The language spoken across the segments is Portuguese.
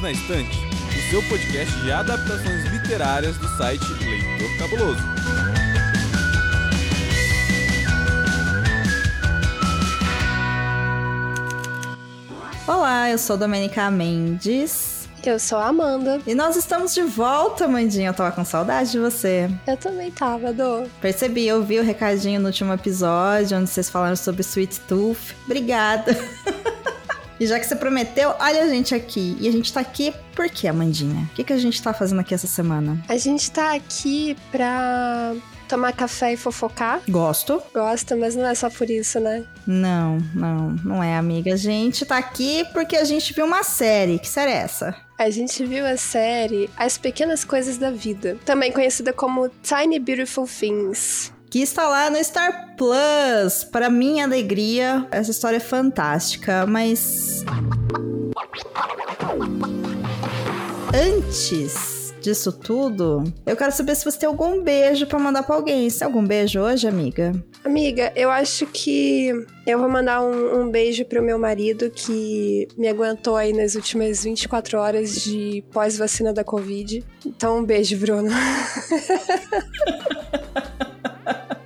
Perdidos na Estante, o seu podcast de adaptações literárias do site Leitor Cabuloso. Olá, eu sou Domenica Mendes. Eu sou a Amanda. E nós estamos de volta, Mandinha. Eu tava com saudade de você. Eu também tava, Dô. Percebi, eu vi o recadinho no último episódio, onde vocês falaram sobre Sweet Tooth. Obrigada. E já que você prometeu, olha a gente aqui. E a gente tá aqui por quê, Amandinha? O que, que a gente tá fazendo aqui essa semana? A gente tá aqui pra tomar café e fofocar. Gosto. Gosta, mas não é só por isso, né? Não, não, não é, amiga. A gente tá aqui porque a gente viu uma série. Que série é essa? A gente viu a série As Pequenas Coisas da Vida, também conhecida como Tiny Beautiful Things que está lá no Star Plus. Para minha alegria, essa história é fantástica, mas antes disso tudo, eu quero saber se você tem algum beijo para mandar para alguém. Você tem algum beijo hoje, amiga? Amiga, eu acho que eu vou mandar um, um beijo pro meu marido que me aguentou aí nas últimas 24 horas de pós-vacina da Covid. Então, um beijo, Bruno.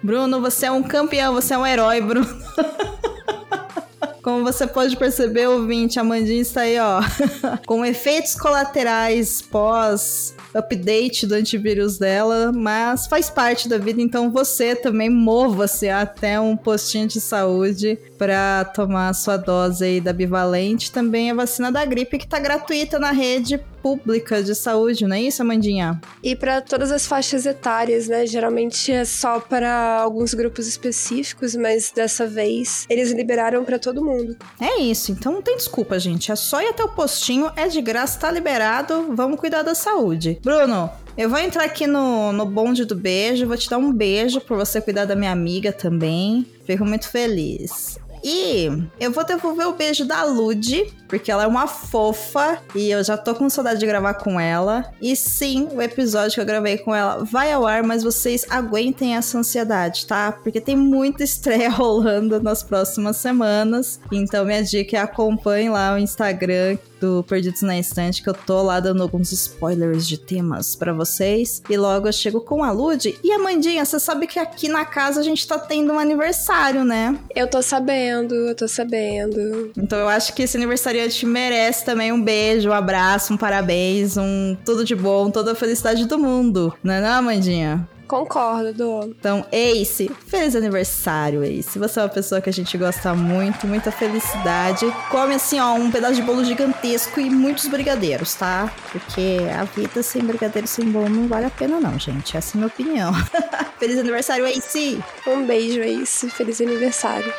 Bruno, você é um campeão, você é um herói, Bruno. Como você pode perceber, ouvinte, a Mandinha está aí, ó, com efeitos colaterais pós update do antivírus dela, mas faz parte da vida, então você também mova-se até um postinho de saúde para tomar a sua dose aí da bivalente, também a vacina da gripe que tá gratuita na rede pública de saúde, não é isso, Amandinha? E para todas as faixas etárias, né? Geralmente é só para alguns grupos específicos, mas dessa vez eles liberaram para todo mundo. É isso, então não tem desculpa, gente. É só ir até o postinho, é de graça, tá liberado, vamos cuidar da saúde. Bruno, eu vou entrar aqui no, no bonde do beijo, vou te dar um beijo por você cuidar da minha amiga também. Fico muito feliz. E eu vou devolver o beijo da Lud, porque ela é uma fofa e eu já tô com saudade de gravar com ela. E sim, o episódio que eu gravei com ela vai ao ar, mas vocês aguentem essa ansiedade, tá? Porque tem muita estreia rolando nas próximas semanas. Então minha dica é acompanhe lá o Instagram do Perdidos na Estante, que eu tô lá dando alguns spoilers de temas para vocês. E logo eu chego com a Lud. E Amandinha, você sabe que aqui na casa a gente tá tendo um aniversário, né? Eu tô sabendo, eu tô sabendo. Então eu acho que esse aniversariante merece também um beijo, um abraço, um parabéns, um tudo de bom, toda a felicidade do mundo. Não é não, Amandinha? Concordo, Dô. Então, Ace, feliz aniversário, Ace. Você é uma pessoa que a gente gosta muito, muita felicidade. Come assim, ó, um pedaço de bolo gigantesco e muitos brigadeiros, tá? Porque a vida sem brigadeiro, sem bolo não vale a pena, não, gente. Essa é a minha opinião. feliz aniversário, Ace! Um beijo, Ace. Feliz aniversário.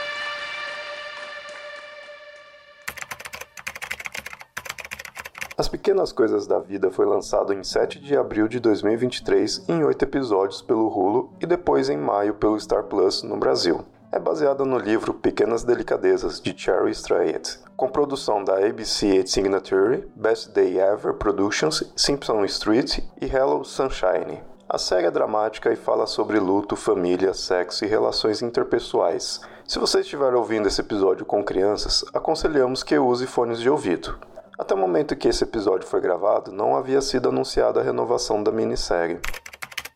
As Pequenas Coisas da Vida foi lançado em 7 de abril de 2023 em 8 episódios pelo Hulu e depois em maio pelo Star Plus no Brasil. É baseada no livro Pequenas Delicadezas de Cherry Strayed, com produção da ABC Signature, Best Day Ever Productions, Simpson Street e Hello Sunshine. A série é dramática e fala sobre luto, família, sexo e relações interpessoais. Se você estiver ouvindo esse episódio com crianças, aconselhamos que use fones de ouvido. Até o momento que esse episódio foi gravado, não havia sido anunciada a renovação da minissérie.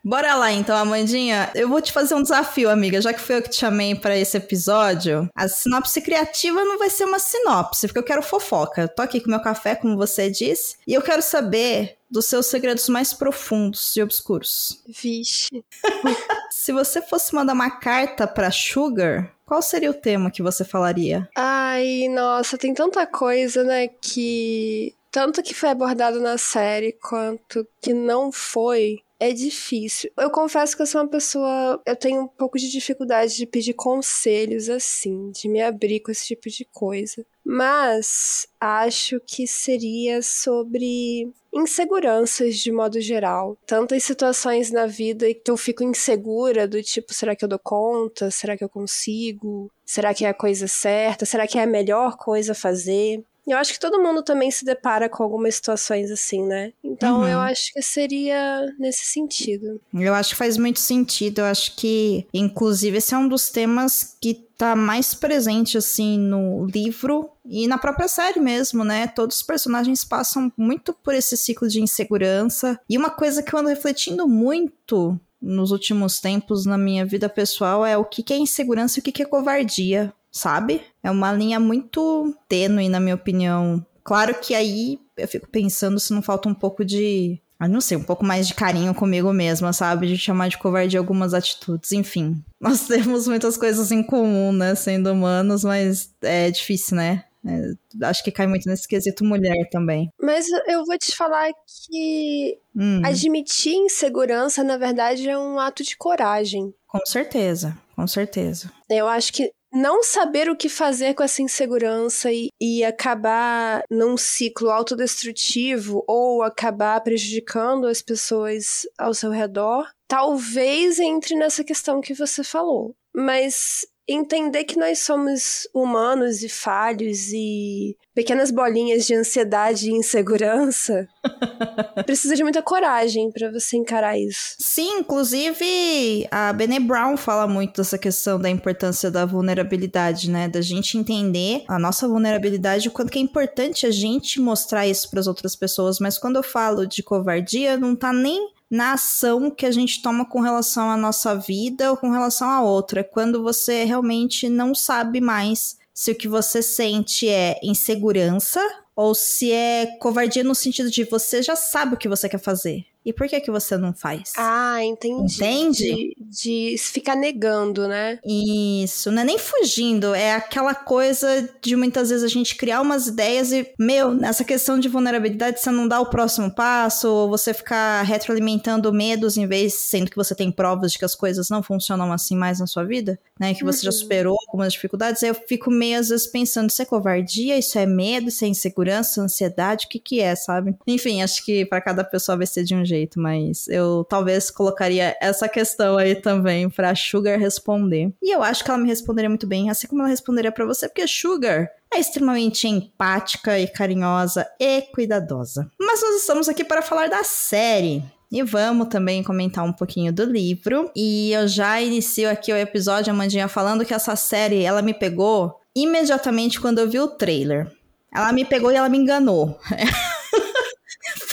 Bora lá então, Amandinha. Eu vou te fazer um desafio, amiga. Já que foi eu que te chamei para esse episódio, a sinopse criativa não vai ser uma sinopse, porque eu quero fofoca. Eu tô aqui com meu café, como você disse, e eu quero saber dos seus segredos mais profundos e obscuros. Vixe. Se você fosse mandar uma carta para Sugar, qual seria o tema que você falaria? Ai, nossa, tem tanta coisa, né, que tanto que foi abordado na série quanto que não foi é difícil. Eu confesso que eu sou uma pessoa. Eu tenho um pouco de dificuldade de pedir conselhos assim, de me abrir com esse tipo de coisa. Mas acho que seria sobre inseguranças de modo geral. Tantas situações na vida que eu fico insegura, do tipo, será que eu dou conta? Será que eu consigo? Será que é a coisa certa? Será que é a melhor coisa a fazer? Eu acho que todo mundo também se depara com algumas situações assim, né? Então Uhum. eu acho que seria nesse sentido. Eu acho que faz muito sentido. Eu acho que, inclusive, esse é um dos temas que tá mais presente, assim, no livro e na própria série mesmo, né? Todos os personagens passam muito por esse ciclo de insegurança. E uma coisa que eu ando refletindo muito nos últimos tempos na minha vida pessoal é o que que é insegurança e o que que é covardia, sabe? É uma linha muito tênue, na minha opinião. Claro que aí eu fico pensando se não falta um pouco de ah, não sei, um pouco mais de carinho comigo mesma, sabe? De chamar de covardia algumas atitudes. Enfim, nós temos muitas coisas em comum, né? Sendo humanos, mas é difícil, né? É, acho que cai muito nesse quesito mulher também. Mas eu vou te falar que Hum, admitir insegurança, na verdade, é um ato de coragem. com certeza, com certeza. Eu acho que não saber o que fazer com essa insegurança e, e acabar num ciclo autodestrutivo ou acabar prejudicando as pessoas ao seu redor, talvez entre nessa questão que você falou. Mas entender que nós somos humanos e falhos e pequenas bolinhas de ansiedade e insegurança precisa de muita coragem para você encarar isso. Sim, inclusive a Brené Brown fala muito dessa questão da importância da vulnerabilidade, né? Da gente entender a nossa vulnerabilidade, o quanto que é importante a gente mostrar isso para as outras pessoas. Mas quando eu falo de covardia, não tá nem na ação que a gente toma com relação à nossa vida ou com relação a outra. Quando você realmente não sabe mais se o que você sente é insegurança ou se é covardia no sentido de você já sabe o que você quer fazer. E por que que você não faz? Ah, entendi. Entende? De, de ficar negando, né? Isso, não é nem fugindo, é aquela coisa de muitas vezes a gente criar umas ideias e, meu, nessa questão de vulnerabilidade, você não dá o próximo passo, ou você ficar retroalimentando medos em vez, sendo que você tem provas de que as coisas não funcionam assim mais na sua vida, né? Que você já Uhum. superou algumas dificuldades. Aí eu fico meio às vezes pensando, isso é covardia, isso é medo, isso é insegurança, ansiedade, o que que é, sabe? Enfim, acho que pra cada pessoa vai ser de um jeito, mas eu talvez colocaria essa questão aí também pra Sugar responder. E eu acho que ela me responderia muito bem, assim como ela responderia pra você, porque Sugar é extremamente empática e carinhosa e cuidadosa. Mas nós estamos aqui para falar da série. E vamos também comentar um pouquinho do livro. E eu já inicio aqui o episódio, Amandinha, falando que essa série, ela me pegou imediatamente quando eu vi o trailer. Ela me pegou e ela me enganou.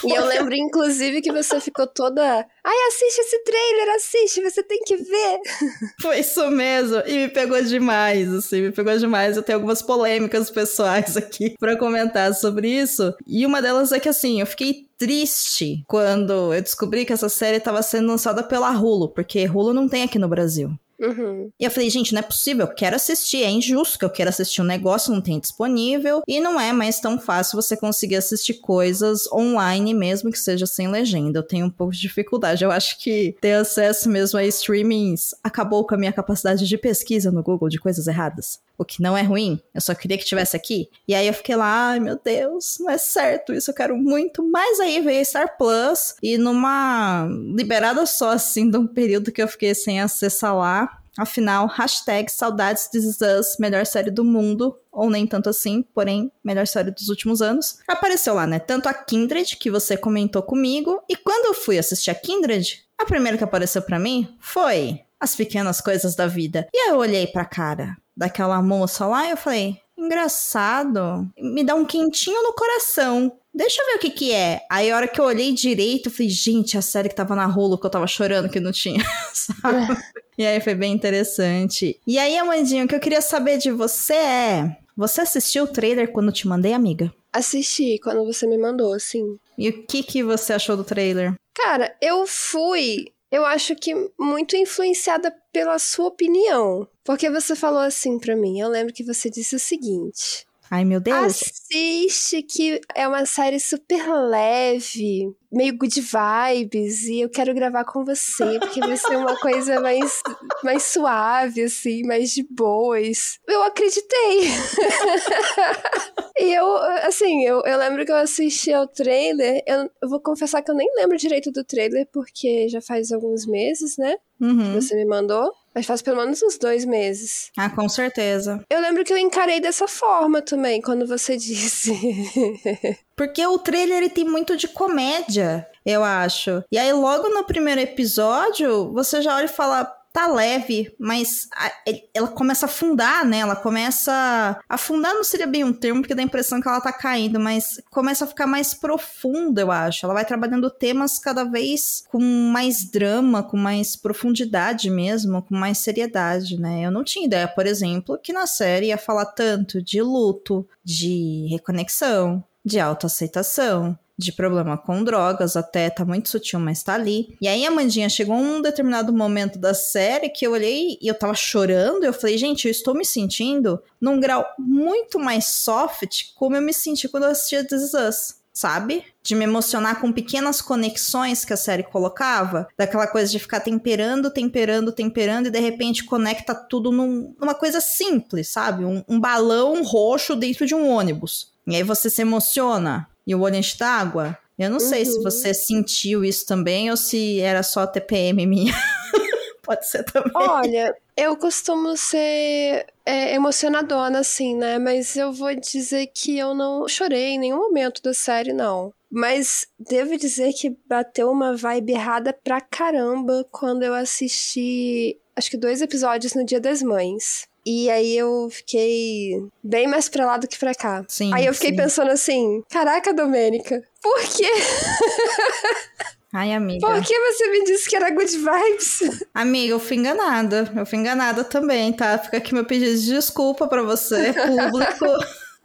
E eu lembro, inclusive, que você ficou toda. Ai, assiste esse trailer, assiste, você tem que ver. Foi isso mesmo. E me pegou demais, assim, me pegou demais. Eu tenho algumas polêmicas pessoais aqui pra comentar sobre isso. E uma delas é que, assim, eu fiquei triste quando eu descobri que essa série tava sendo lançada pela Hulu, porque Hulu não tem aqui no Brasil. Uhum. E eu falei, gente, não é possível, eu quero assistir, é injusto que eu quero assistir um negócio, não tem disponível, e não é mais tão fácil você conseguir assistir coisas online, mesmo que seja sem legenda. Eu tenho um pouco de dificuldade. Eu acho que ter acesso mesmo a streamings acabou com a minha capacidade de pesquisa no Google de coisas erradas. O que não é ruim, eu só queria que tivesse aqui. E aí eu fiquei lá, ai meu Deus, não é certo isso, eu quero muito. Mas aí veio Star Plus, e numa liberada só, assim, de um período que eu fiquei sem acessar lá, Afinal, hashtag saudades This Is Us, melhor série do mundo, ou nem tanto assim, porém, melhor série dos últimos anos. Apareceu lá, né? Tanto a Kindred, que você comentou comigo, e quando eu fui assistir a Kindred, a primeira que apareceu pra mim foi As Pequenas Coisas da Vida. E aí eu olhei pra cara daquela moça lá e eu falei, engraçado, me dá um quentinho no coração. Deixa eu ver o que que é. Aí a hora que eu olhei direito, eu falei, gente, a série que tava na rolo que eu tava chorando que não tinha, sabe? E aí foi bem interessante. E aí, Amandinha, o que eu queria saber de você é: você assistiu o trailer quando eu te mandei, amiga? Assisti quando você me mandou, assim. E o que que você achou do trailer? Cara, eu fui, eu acho que muito influenciada pela sua opinião. Porque você falou assim pra mim. Eu lembro que você disse o seguinte: Ai, meu Deus. Assiste, que é uma série super leve, meio good vibes, e eu quero gravar com você, porque vai ser uma coisa mais, mais suave, assim, mais de boas. Eu acreditei. e eu, assim, eu, eu lembro que eu assisti ao trailer, eu, eu vou confessar que eu nem lembro direito do trailer, porque já faz alguns meses, né? Uhum. Você me mandou. Mas faz pelo menos uns dois meses. Ah, com certeza. Eu lembro que eu encarei dessa forma também, quando você disse. Porque o trailer ele tem muito de comédia, eu acho. E aí, logo no primeiro episódio, você já olha e fala: tá leve, mas a, ela começa a afundar, né? Ela começa. Afundar não seria bem um termo, porque dá a impressão que ela tá caindo, mas começa a ficar mais profunda, eu acho. Ela vai trabalhando temas cada vez com mais drama, com mais profundidade mesmo, com mais seriedade, né? Eu não tinha ideia, por exemplo, que na série ia falar tanto de luto, de reconexão, de autoaceitação, de problema com drogas, até tá muito sutil, mas tá ali. E aí a Mandinha chegou um determinado momento da série que eu olhei e eu tava chorando, eu falei, gente, eu estou me sentindo num grau muito mais soft, como eu me senti quando eu assistia This Is Us sabe? De me emocionar com pequenas conexões que a série colocava, daquela coisa de ficar temperando, temperando, temperando e de repente conecta tudo num, numa coisa simples, sabe? Um, um balão roxo dentro de um ônibus. E aí você se emociona e o olho enche d'água. Eu não uhum. sei se uhum. você sentiu isso também ou se era só TPM minha. Pode ser também. Olha, eu costumo ser é, emocionadona, assim, né? Mas eu vou dizer que eu não chorei em nenhum momento da série, não. Mas devo dizer que bateu uma vibe errada pra caramba quando eu assisti, acho que dois episódios no Dia das Mães. E aí eu fiquei bem mais pra lá do que pra cá. Sim, aí eu fiquei sim. pensando assim: caraca, Domênica, por quê? Ai, amiga. Por que você me disse que era good vibes? Amiga, eu fui enganada. Eu fui enganada também, tá? Fica aqui meu pedido de desculpa para você, público.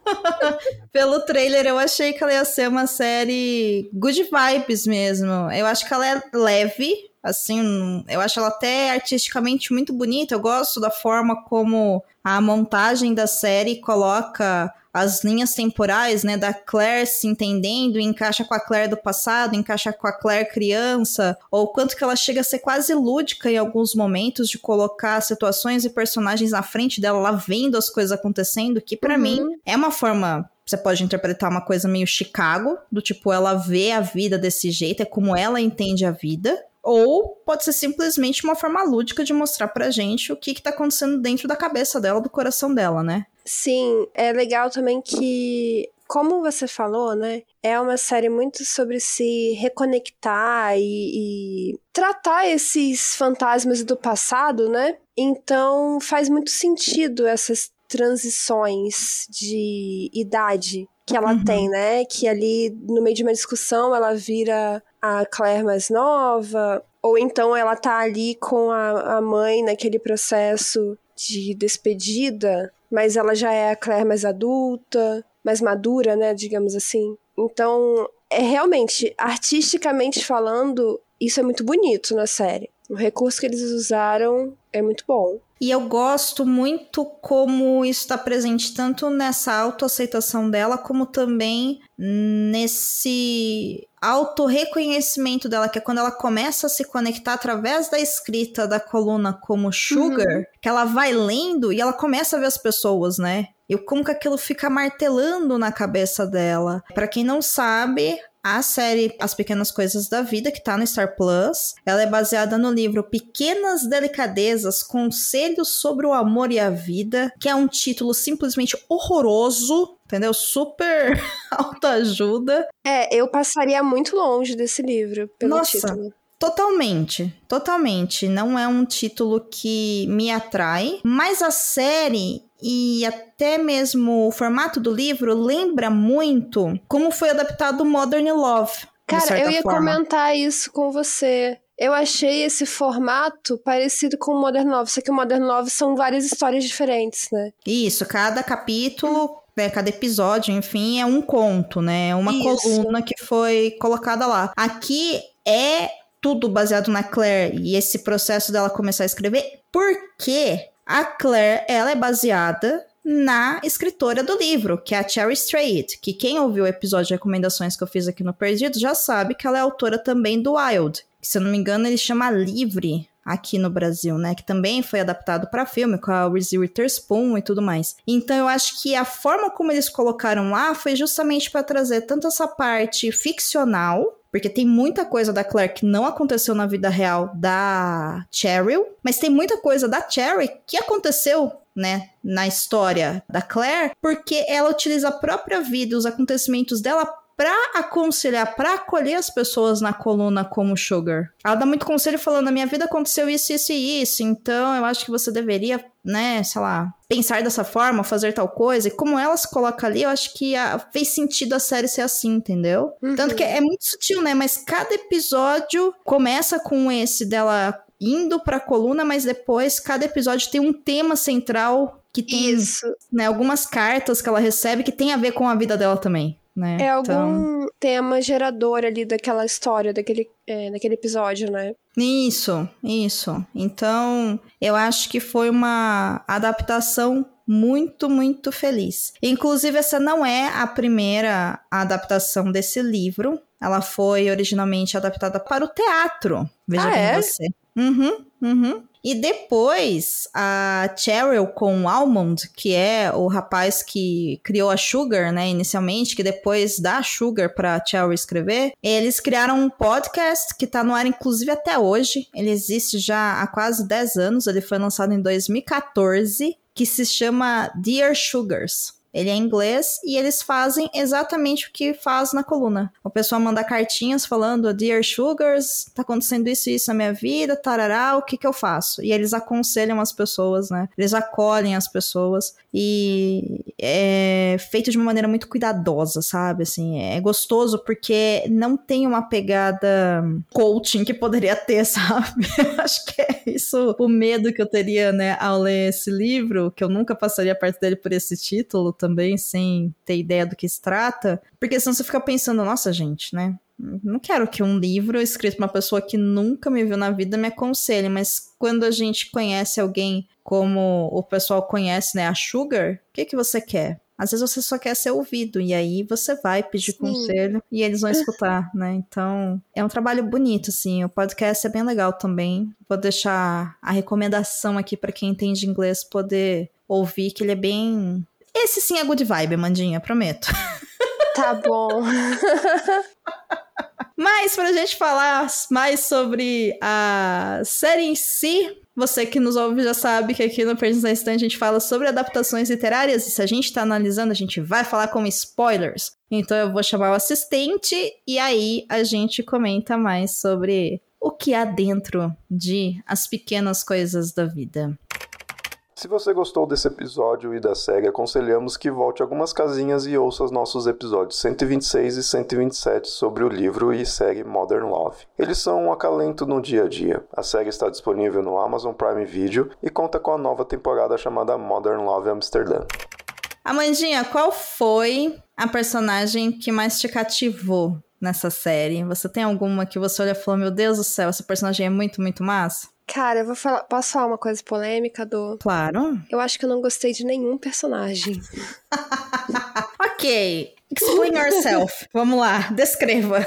Pelo trailer, eu achei que ela ia ser uma série good vibes mesmo. Eu acho que ela é leve, Assim, eu acho ela até artisticamente muito bonita. Eu gosto da forma como a montagem da série coloca as linhas temporais, né, da Claire se entendendo, encaixa com a Claire do passado, encaixa com a Claire criança, ou quanto que ela chega a ser quase lúdica em alguns momentos de colocar situações e personagens na frente dela, lá vendo as coisas acontecendo, que para uhum. mim é uma forma você pode interpretar uma coisa meio Chicago, do tipo, ela vê a vida desse jeito, é como ela entende a vida. Ou pode ser simplesmente uma forma lúdica de mostrar pra gente o que, que tá acontecendo dentro da cabeça dela, do coração dela, né? Sim, é legal também que, como você falou, né? É uma série muito sobre se reconectar e, e tratar esses fantasmas do passado, né? Então faz muito sentido essas transições de idade que ela uhum. tem, né? Que ali, no meio de uma discussão, ela vira a Claire mais nova, ou então ela tá ali com a, a mãe naquele processo de despedida, mas ela já é a Claire mais adulta, mais madura, né? Digamos assim. Então, é realmente, artisticamente falando, isso é muito bonito na série. O recurso que eles usaram é muito bom. E eu gosto muito como isso está presente tanto nessa autoaceitação dela, como também nesse autorreconhecimento dela, que é quando ela começa a se conectar através da escrita da coluna como Sugar, uhum. que ela vai lendo e ela começa a ver as pessoas, né? E como que aquilo fica martelando na cabeça dela. Para quem não sabe, a série As Pequenas Coisas da Vida, que tá no Star Plus, ela é baseada no livro Pequenas Delicadezas, Conselhos sobre o Amor e a Vida, que é um título simplesmente horroroso, entendeu? Super autoajuda. É, eu passaria muito longe desse livro pelo Nossa, título. Totalmente, totalmente. Não é um título que me atrai, mas a série e até mesmo o formato do livro lembra muito como foi adaptado Modern Love. Cara, eu ia forma. comentar isso com você. Eu achei esse formato parecido com o Modern Love, só que o Modern Love são várias histórias diferentes, né? Isso, cada capítulo né, cada episódio, enfim, é um conto, né? É uma Isso. coluna que foi colocada lá. Aqui é tudo baseado na Claire e esse processo dela começar a escrever, porque a Claire ela é baseada na escritora do livro, que é a Cherry Strait, que quem ouviu o episódio de recomendações que eu fiz aqui no Perdido já sabe que ela é autora também do Wild, que se eu não me engano ele chama Livre, aqui no Brasil, né? Que também foi adaptado para filme com a Reese Witherspoon e tudo mais. Então eu acho que a forma como eles colocaram lá foi justamente para trazer tanto essa parte ficcional porque tem muita coisa da Claire que não aconteceu na vida real da Cheryl, mas tem muita coisa da Cherry que aconteceu né, na história da Claire, porque ela utiliza a própria vida, os acontecimentos dela para aconselhar, para acolher as pessoas na coluna como Sugar. Ela dá muito conselho falando: na minha vida aconteceu isso, isso e isso, então eu acho que você deveria, né, sei lá, pensar dessa forma, fazer tal coisa. E como ela se coloca ali, eu acho que a, fez sentido a série ser assim, entendeu? Uhum. Tanto que é muito sutil, né? Mas cada episódio começa com esse dela indo pra coluna, mas depois cada episódio tem um tema central que tem Isso. Né, algumas cartas que ela recebe que tem a ver com a vida dela também. Né? É algum então... tema gerador ali daquela história, daquele, é, daquele episódio, né? Isso, isso. Então, eu acho que foi uma adaptação muito, muito feliz. Inclusive, essa não é a primeira adaptação desse livro. Ela foi originalmente adaptada para o teatro. Veja ah, bem é? você. Uhum, uhum. E depois, a Cheryl com o Almond, que é o rapaz que criou a Sugar, né, inicialmente, que depois dá a Sugar pra Cheryl escrever, eles criaram um podcast que tá no ar, inclusive, até hoje. Ele existe já há quase 10 anos, ele foi lançado em 2014, que se chama Dear Sugars. Ele é inglês e eles fazem exatamente o que faz na coluna. O pessoal manda cartinhas falando: Dear Sugars, tá acontecendo isso e isso na minha vida, tarará, o que que eu faço? E eles aconselham as pessoas, né? Eles acolhem as pessoas e é feito de uma maneira muito cuidadosa, sabe? Assim, é gostoso porque não tem uma pegada coaching que poderia ter, sabe? Acho que é isso o medo que eu teria, né, ao ler esse livro, que eu nunca passaria perto dele por esse título também, sem ter ideia do que se trata, porque senão você fica pensando, nossa, gente, né? Não quero que um livro escrito por uma pessoa que nunca me viu na vida me aconselhe, mas quando a gente conhece alguém como o pessoal conhece, né, a Sugar, o que que você quer? Às vezes você só quer ser ouvido, e aí você vai pedir Sim. conselho e eles vão escutar, né? Então, é um trabalho bonito, assim. O podcast é bem legal também. Vou deixar a recomendação aqui para quem entende inglês poder ouvir, que ele é bem esse sim é good vibe, Mandinha, prometo. Tá bom. Mas pra gente falar mais sobre a série em si, você que nos ouve já sabe que aqui no Perdidos na Estante a gente fala sobre adaptações literárias e se a gente tá analisando, a gente vai falar com spoilers. Então eu vou chamar o assistente e aí a gente comenta mais sobre o que há dentro de As Pequenas Coisas da Vida. Se você gostou desse episódio e da série, aconselhamos que volte algumas casinhas e ouça os nossos episódios 126 e 127 sobre o livro e série Modern Love. Eles são um acalento no dia a dia. A série está disponível no Amazon Prime Video e conta com a nova temporada chamada Modern Love Amsterdã. Amandinha, qual foi a personagem que mais te cativou nessa série? Você tem alguma que você olha e falou: Meu Deus do céu, essa personagem é muito, muito massa? Cara, eu vou falar. Posso falar uma coisa polêmica, do? Claro. Eu acho que eu não gostei de nenhum personagem. ok. Explain yourself. Vamos lá, descreva.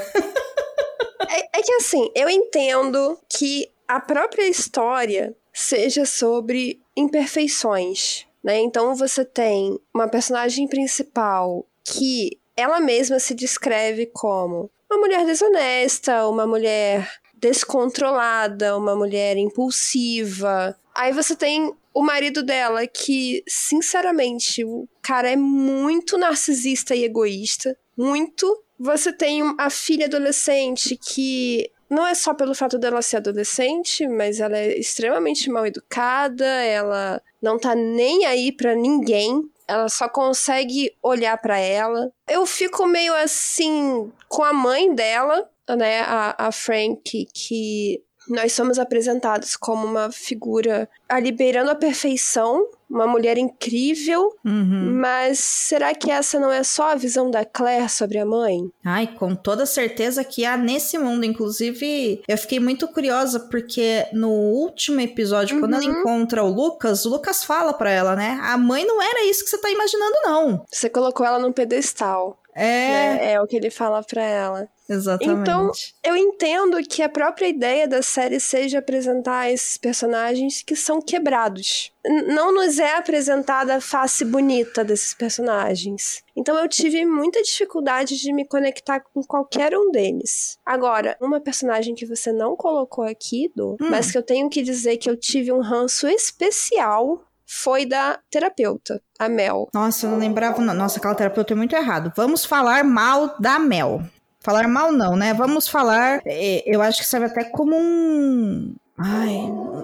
é, é que assim, eu entendo que a própria história seja sobre imperfeições, né? Então você tem uma personagem principal que ela mesma se descreve como uma mulher desonesta, uma mulher descontrolada, uma mulher impulsiva. Aí você tem o marido dela que, sinceramente, o cara é muito narcisista e egoísta, muito. Você tem a filha adolescente que não é só pelo fato dela ser adolescente, mas ela é extremamente mal educada, ela não tá nem aí para ninguém, ela só consegue olhar para ela. Eu fico meio assim com a mãe dela, né, a, a Frank, que nós somos apresentados como uma figura ali beirando a perfeição, uma mulher incrível, Uhum. mas será que essa não é só a visão da Claire sobre a mãe? Ai, com toda certeza que há nesse mundo. Inclusive, eu fiquei muito curiosa porque no último episódio, quando ela Uhum. encontra o Lucas, o Lucas fala pra ela, né? A mãe não era isso que você tá imaginando, não. Você colocou ela num pedestal. É, né? É o que ele fala pra ela. exatamente. Então, Eu entendo que a própria ideia da série seja apresentar esses personagens que são quebrados. N- não nos é apresentada a face bonita desses personagens. Então eu tive muita dificuldade de me conectar com qualquer um deles. Agora, uma personagem que você não colocou aqui, Do, Hum. mas que eu tenho que dizer que eu tive um ranço especial foi da terapeuta, a Mel. Nossa, eu não lembrava. Não. Nossa, aquela terapeuta é muito errado. Vamos falar mal da Mel. Falar mal não, né? Vamos falar. eh, Eu acho que serve até como um. Ai,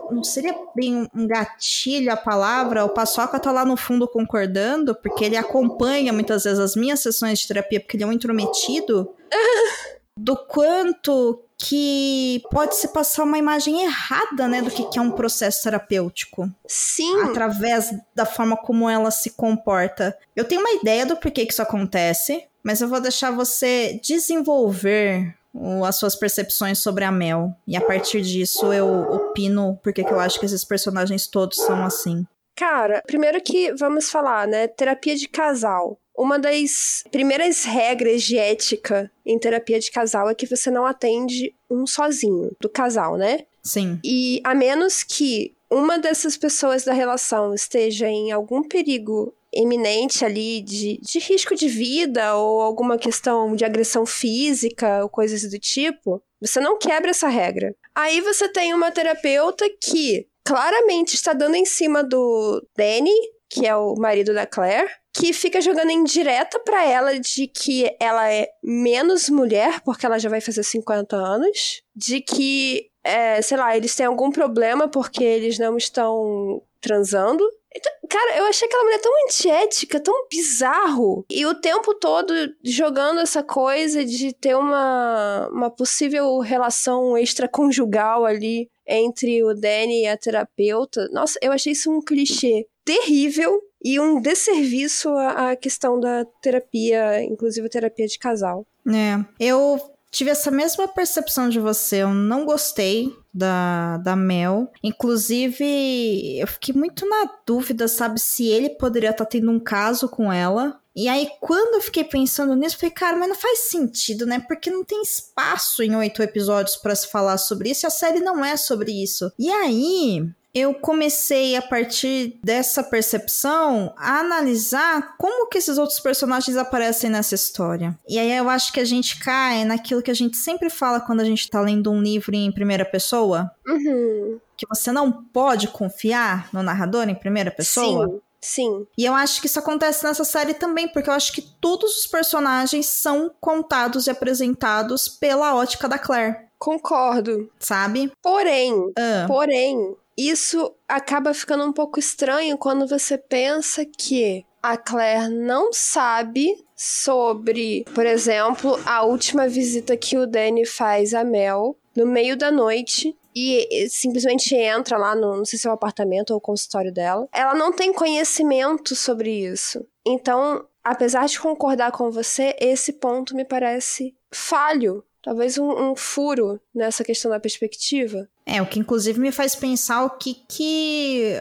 não seria bem um gatilho a palavra. O Paçoca tá lá no fundo concordando, porque ele acompanha muitas vezes as minhas sessões de terapia, porque ele é um intrometido. do quanto que pode se passar uma imagem errada, né, do que que é um processo terapêutico Sim, através da forma como ela se comporta. Eu tenho uma ideia do porquê que isso acontece, mas eu vou deixar você desenvolver o- as suas percepções sobre a Mel. E a partir disso eu opino porque que eu acho que esses personagens todos são assim. Cara, primeiro que vamos falar, né? Terapia de casal. Uma das primeiras regras de ética em terapia de casal é que você não atende um sozinho do casal, né? Sim. E a menos que uma dessas pessoas da relação esteja em algum perigo eminente ali de, de risco de vida ou alguma questão de agressão física ou coisas do tipo, você não quebra essa regra. Aí você tem uma terapeuta que claramente está dando em cima do Danny, que é o marido da Claire, que fica jogando indireta pra ela de que ela é menos mulher, porque ela já vai fazer 50 anos, de que, é, sei lá, eles têm algum problema porque eles não estão transando. Então, cara, eu achei aquela mulher tão antiética, tão bizarro. E o tempo todo jogando essa coisa de ter uma, uma possível relação extraconjugal ali entre o Danny e a terapeuta. Nossa, eu achei isso um clichê terrível e um desserviço à, questão da terapia, inclusive a terapia de casal. É, eu tive essa mesma percepção de você. Eu não gostei da, da Mel. Inclusive, eu fiquei muito na dúvida, sabe, se ele poderia estar tendo um caso com ela. E aí, quando eu fiquei pensando nisso, falei, cara, mas não faz sentido, né? Porque não tem espaço em oito episódios para se falar sobre isso, e a série não é sobre isso. E aí, eu comecei a partir dessa percepção a analisar como que esses outros personagens aparecem nessa história. E aí eu acho que a gente cai naquilo que a gente sempre fala quando a gente tá lendo um livro em primeira pessoa, Uhum. que você não pode confiar no narrador em primeira pessoa. Sim, sim. E eu acho que isso acontece nessa série também, porque eu acho que todos os personagens são contados e apresentados pela ótica da Claire, Concordo. sabe? Porém, Ah, porém, isso acaba ficando um pouco estranho quando você pensa que a Claire não sabe sobre, por exemplo, a última visita que o Danny faz a Mel no meio da noite e simplesmente entra lá no, não sei se é o apartamento ou o consultório dela. Ela não tem conhecimento sobre isso. Então, apesar de concordar com você, esse ponto me parece falho. Talvez um, um furo nessa questão da perspectiva. É, o que inclusive me faz pensar o que que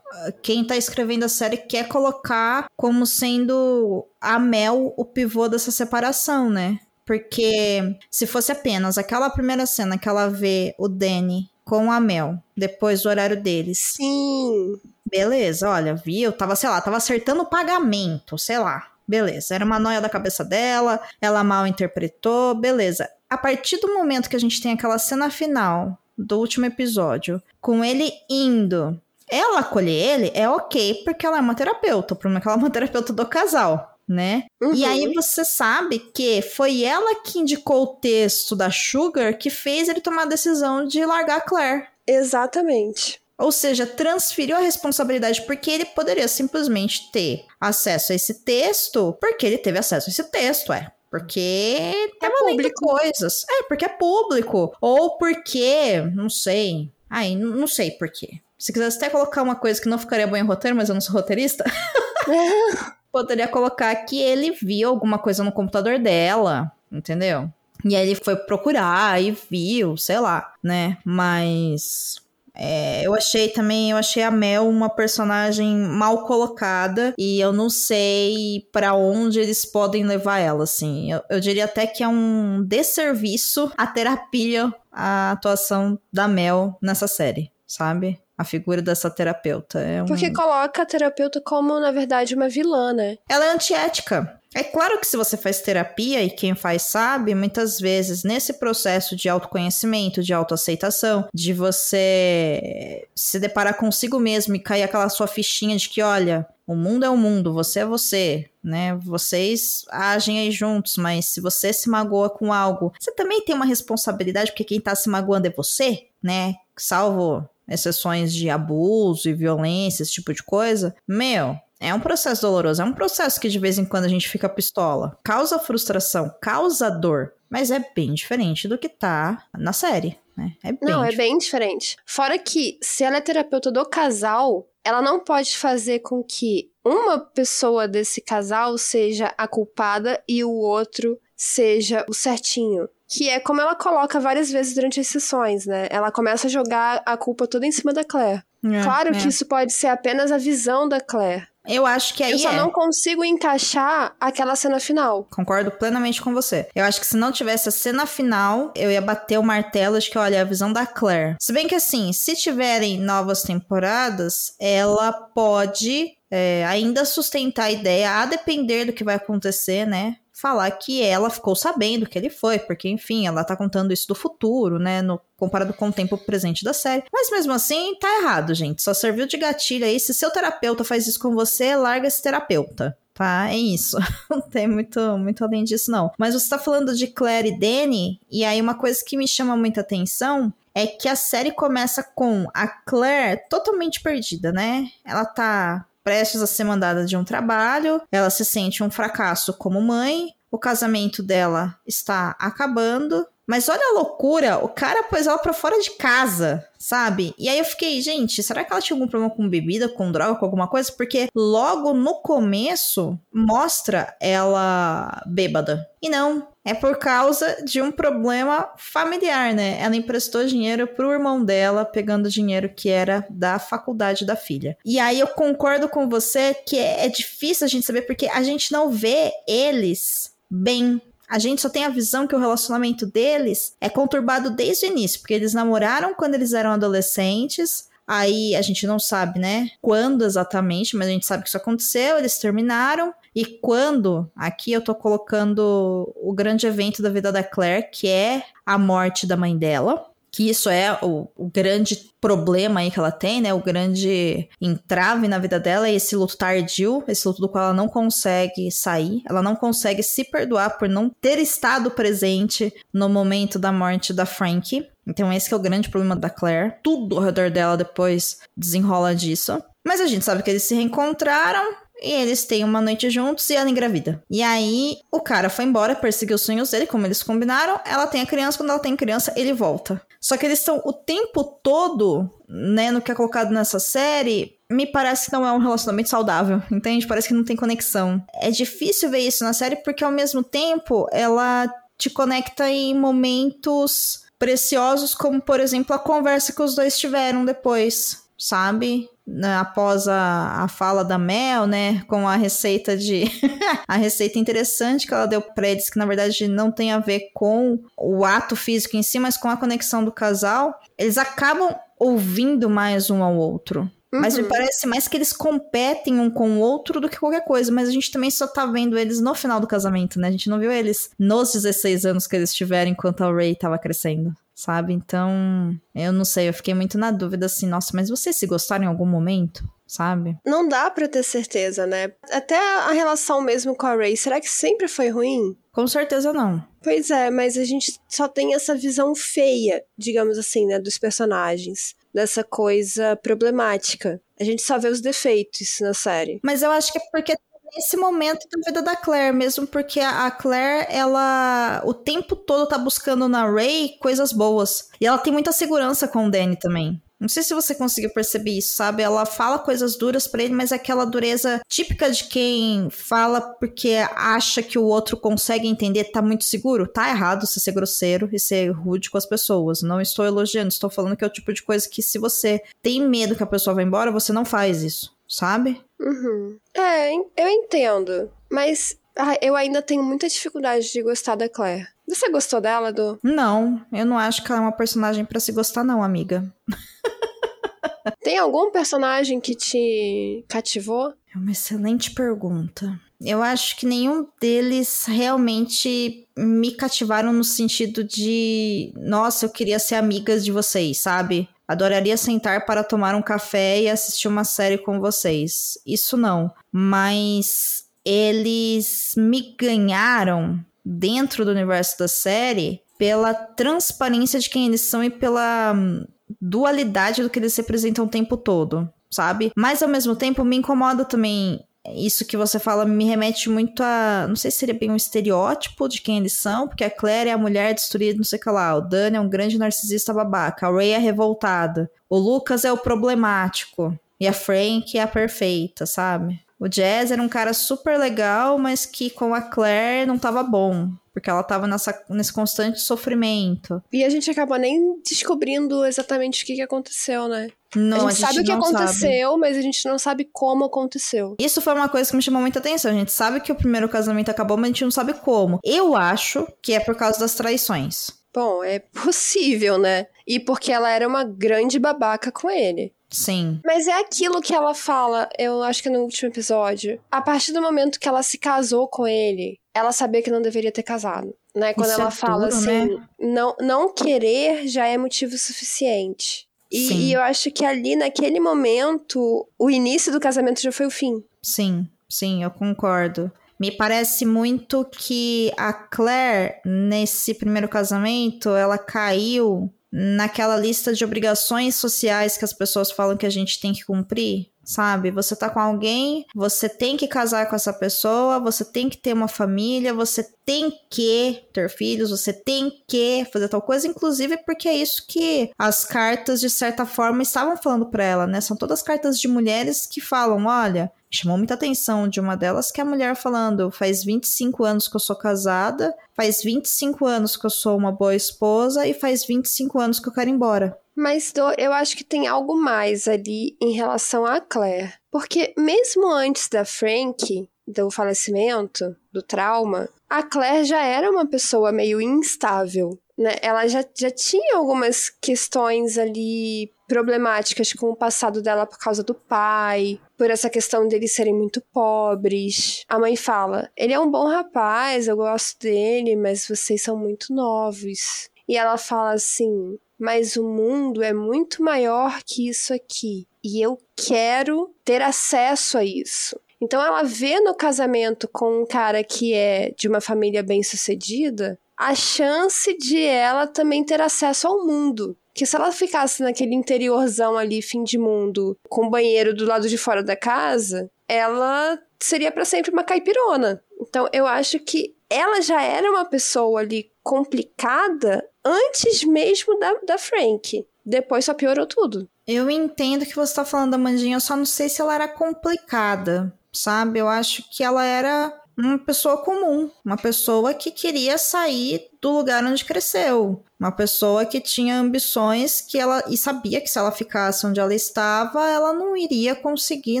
quem tá escrevendo a série quer colocar como sendo a Mel o pivô dessa separação, né? Porque se fosse apenas aquela primeira cena que ela vê o Danny com a Mel, depois do horário deles. Sim. Beleza, olha, viu? Tava, sei lá, tava acertando o pagamento, sei lá. Beleza, era uma noia da cabeça dela, ela mal interpretou, beleza. A partir do momento que a gente tem aquela cena final do último episódio, com ele indo, ela acolher ele, é ok, porque ela é uma terapeuta, o problema é que ela é uma terapeuta do casal, né? Uhum. E aí você sabe que foi ela que indicou o texto da Sugar que fez ele tomar a decisão de largar a Claire. Exatamente. Ou seja, transferiu a responsabilidade porque ele poderia simplesmente ter acesso a esse texto, porque ele teve acesso a esse texto, é. Porque tava lendo público. coisas. É, porque é público. Ou porque, não sei. Ai, não sei por quê. Se quisesse até colocar uma coisa que não ficaria bom em roteiro, mas eu não sou roteirista. Poderia colocar que ele viu alguma coisa no computador dela, entendeu? E aí ele foi procurar e viu, sei lá, né? Mas é, eu achei também, eu achei a Mel uma personagem mal colocada e eu não sei para onde eles podem levar ela, assim. Eu, eu, diria até que é um desserviço a terapia, a atuação da Mel nessa série, sabe? A figura dessa terapeuta. É um... Porque coloca a terapeuta como, na verdade, uma vilã, né? Ela é antiética. É claro que se você faz terapia, e quem faz sabe, muitas vezes nesse processo de autoconhecimento, de autoaceitação, de você se deparar consigo mesmo e cair aquela sua fichinha de que, olha, o mundo é o mundo, você é você, né? Vocês agem aí juntos, mas se você se magoa com algo, você também tem uma responsabilidade, porque quem tá se magoando é você, né? Salvo exceções de abuso e violência, esse tipo de coisa. Meu, é um processo doloroso, é um processo que de vez em quando a gente fica pistola. Causa frustração, causa dor, mas é bem diferente do que tá na série. Né? É bem não, é bem diferente. Fora que, se ela é terapeuta do casal, ela não pode fazer com que uma pessoa desse casal seja a culpada e o outro seja o certinho. Que é como ela coloca várias vezes durante as sessões, né? Ela começa a jogar a culpa toda em cima da Claire. É, claro é. que isso pode ser apenas a visão da Claire. Eu acho que aí Eu só é. não consigo encaixar aquela cena final. Concordo plenamente com você. Eu acho que se não tivesse a cena final, eu ia bater o martelo de que, olha, a visão da Claire. Se bem que assim, se tiverem novas temporadas, ela pode é, ainda sustentar a ideia, a depender do que vai acontecer, né? Falar que ela ficou sabendo que ele foi, porque enfim, ela tá contando isso do futuro, né, no comparado com o tempo presente da série. Mas mesmo assim, tá errado, gente. Só serviu de gatilho aí. Se seu terapeuta faz isso com você, larga esse terapeuta tá? É isso. Não tem muito, muito além disso, não. Mas você tá falando de Claire e Danny, e aí uma coisa que me chama muita atenção é que a série começa com a Claire totalmente perdida, né? Ela tá prestes a ser mandada de um trabalho, ela se sente um fracasso como mãe, o casamento dela está acabando. Mas olha a loucura, o cara pôs ela pra fora de casa, sabe? E aí eu fiquei, gente, será que ela tinha algum problema com bebida, com droga, com alguma coisa? Porque logo no começo mostra ela bêbada. E não, é por causa de um problema familiar, né? Ela emprestou dinheiro pro irmão dela, pegando dinheiro que era da faculdade da filha. E aí eu concordo com você que é difícil a gente saber porque a gente não vê eles bem a gente só tem a visão que o relacionamento deles é conturbado desde o início, porque eles namoraram quando eles eram adolescentes. Aí a gente não sabe, né, quando exatamente, mas a gente sabe que isso aconteceu, eles terminaram. E quando, aqui eu tô colocando o grande evento da vida da Claire, que é a morte da mãe dela que isso é o, o, grande problema aí que ela tem, né? O grande entrave na vida dela é esse luto tardio, esse luto do qual ela não consegue sair, ela não consegue se perdoar por não ter estado presente no momento da morte da Frank. Então esse é o grande problema da Claire. Tudo ao redor dela depois desenrola disso. Mas a gente sabe que eles se reencontraram, e eles têm uma noite juntos e ela engravida. E aí, o cara foi embora, perseguiu os sonhos dele, como eles combinaram. Ela tem a criança, quando ela tem criança, ele volta. Só que eles estão o tempo todo, né, no que é colocado nessa série, me parece que não é um relacionamento saudável, entende? Parece que não tem conexão. É difícil ver isso na série porque, ao mesmo tempo, ela te conecta em momentos preciosos, como, por exemplo, a conversa que os dois tiveram depois, sabe? Né, após a, a fala da Mel, né, com a receita de a receita interessante que ela deu para eles que na verdade não tem a ver com o ato físico em si, mas com a conexão do casal, eles acabam ouvindo mais um ao outro. Uhum. Mas me uhum. parece mais que eles competem um com o outro do que qualquer coisa. Mas a gente também só tá vendo eles no final do casamento, né? A gente não viu eles nos 16 anos que eles tiveram enquanto a Ray tava crescendo sabe? Então, eu não sei, eu fiquei muito na dúvida assim, nossa, mas vocês se gostaram em algum momento? Sabe? Não dá para ter certeza, né? Até a relação mesmo com a Ray, será que sempre foi ruim? Com certeza não. Pois é, mas a gente só tem essa visão feia, digamos assim, né, dos personagens. Dessa coisa problemática. A gente só vê os defeitos na série. Mas eu acho que é porque nesse momento da vida da Claire, mesmo porque a Claire, ela o tempo todo tá buscando na Ray coisas boas. E ela tem muita segurança com o Danny também. Não sei se você conseguiu perceber isso, sabe? Ela fala coisas duras para ele, mas é aquela dureza típica de quem fala porque acha que o outro consegue entender, tá muito seguro. Tá errado você ser grosseiro e ser rude com as pessoas. Não estou elogiando, estou falando que é o tipo de coisa que se você tem medo que a pessoa vá embora, você não faz isso, sabe? Uhum. É, eu entendo. Mas ah, eu ainda tenho muita dificuldade de gostar da Claire. Você gostou dela, do? Não, eu não acho que ela é uma personagem para se gostar, não, amiga. Tem algum personagem que te cativou? É uma excelente pergunta. Eu acho que nenhum deles realmente me cativaram no sentido de, nossa, eu queria ser amigas de vocês, sabe? Adoraria sentar para tomar um café e assistir uma série com vocês. Isso não. Mas eles me ganharam dentro do universo da série pela transparência de quem eles são e pela hum, dualidade do que eles representam o tempo todo, sabe? Mas ao mesmo tempo me incomoda também isso que você fala me remete muito a. Não sei se seria bem um estereótipo de quem eles são, porque a Claire é a mulher destruída, não sei o que lá. O Dani é um grande narcisista babaca. A Ray é revoltada. O Lucas é o problemático. E a Frank é a perfeita, sabe? O Jazz era um cara super legal, mas que com a Claire não tava bom. Porque ela tava nessa, nesse constante sofrimento. E a gente acabou nem descobrindo exatamente o que, que aconteceu, né? Não, a, gente a gente sabe o que aconteceu, sabe. mas a gente não sabe como aconteceu. Isso foi uma coisa que me chamou muita atenção. A gente sabe que o primeiro casamento acabou, mas a gente não sabe como. Eu acho que é por causa das traições. Bom, é possível, né? E porque ela era uma grande babaca com ele. Sim. Mas é aquilo que ela fala, eu acho que no último episódio. A partir do momento que ela se casou com ele, ela sabia que não deveria ter casado. Né? Quando Isso ela é fala duro, assim, né? não, não querer já é motivo suficiente. E, Sim. e eu acho que ali, naquele momento, o início do casamento já foi o fim. Sim, sim, eu concordo. Me parece muito que a Claire, nesse primeiro casamento, ela caiu naquela lista de obrigações sociais que as pessoas falam que a gente tem que cumprir, sabe? Você tá com alguém, você tem que casar com essa pessoa, você tem que ter uma família, você tem que ter filhos, você tem que fazer tal coisa, inclusive porque é isso que as cartas de certa forma estavam falando para ela, né? São todas cartas de mulheres que falam, olha, chamou muita atenção de uma delas que é a mulher falando: faz 25 anos que eu sou casada, faz 25 anos que eu sou uma boa esposa e faz 25 anos que eu quero ir embora. Mas Do, eu acho que tem algo mais ali em relação a Claire. Porque mesmo antes da Frank, do falecimento, do trauma, a Claire já era uma pessoa meio instável. Né? Ela já, já tinha algumas questões ali problemáticas com o passado dela por causa do pai, por essa questão deles serem muito pobres. A mãe fala: ele é um bom rapaz, eu gosto dele, mas vocês são muito novos. E ela fala assim: mas o mundo é muito maior que isso aqui. E eu quero ter acesso a isso. Então ela vê no casamento com um cara que é de uma família bem-sucedida a chance de ela também ter acesso ao mundo. Que se ela ficasse naquele interiorzão ali, fim de mundo, com o banheiro do lado de fora da casa, ela seria para sempre uma caipirona. Então eu acho que ela já era uma pessoa ali complicada antes mesmo da, da Frank. Depois só piorou tudo. Eu entendo que você tá falando da Mandinha, eu só não sei se ela era complicada, sabe? Eu acho que ela era uma pessoa comum, uma pessoa que queria sair do lugar onde cresceu, uma pessoa que tinha ambições que ela e sabia que se ela ficasse onde ela estava, ela não iria conseguir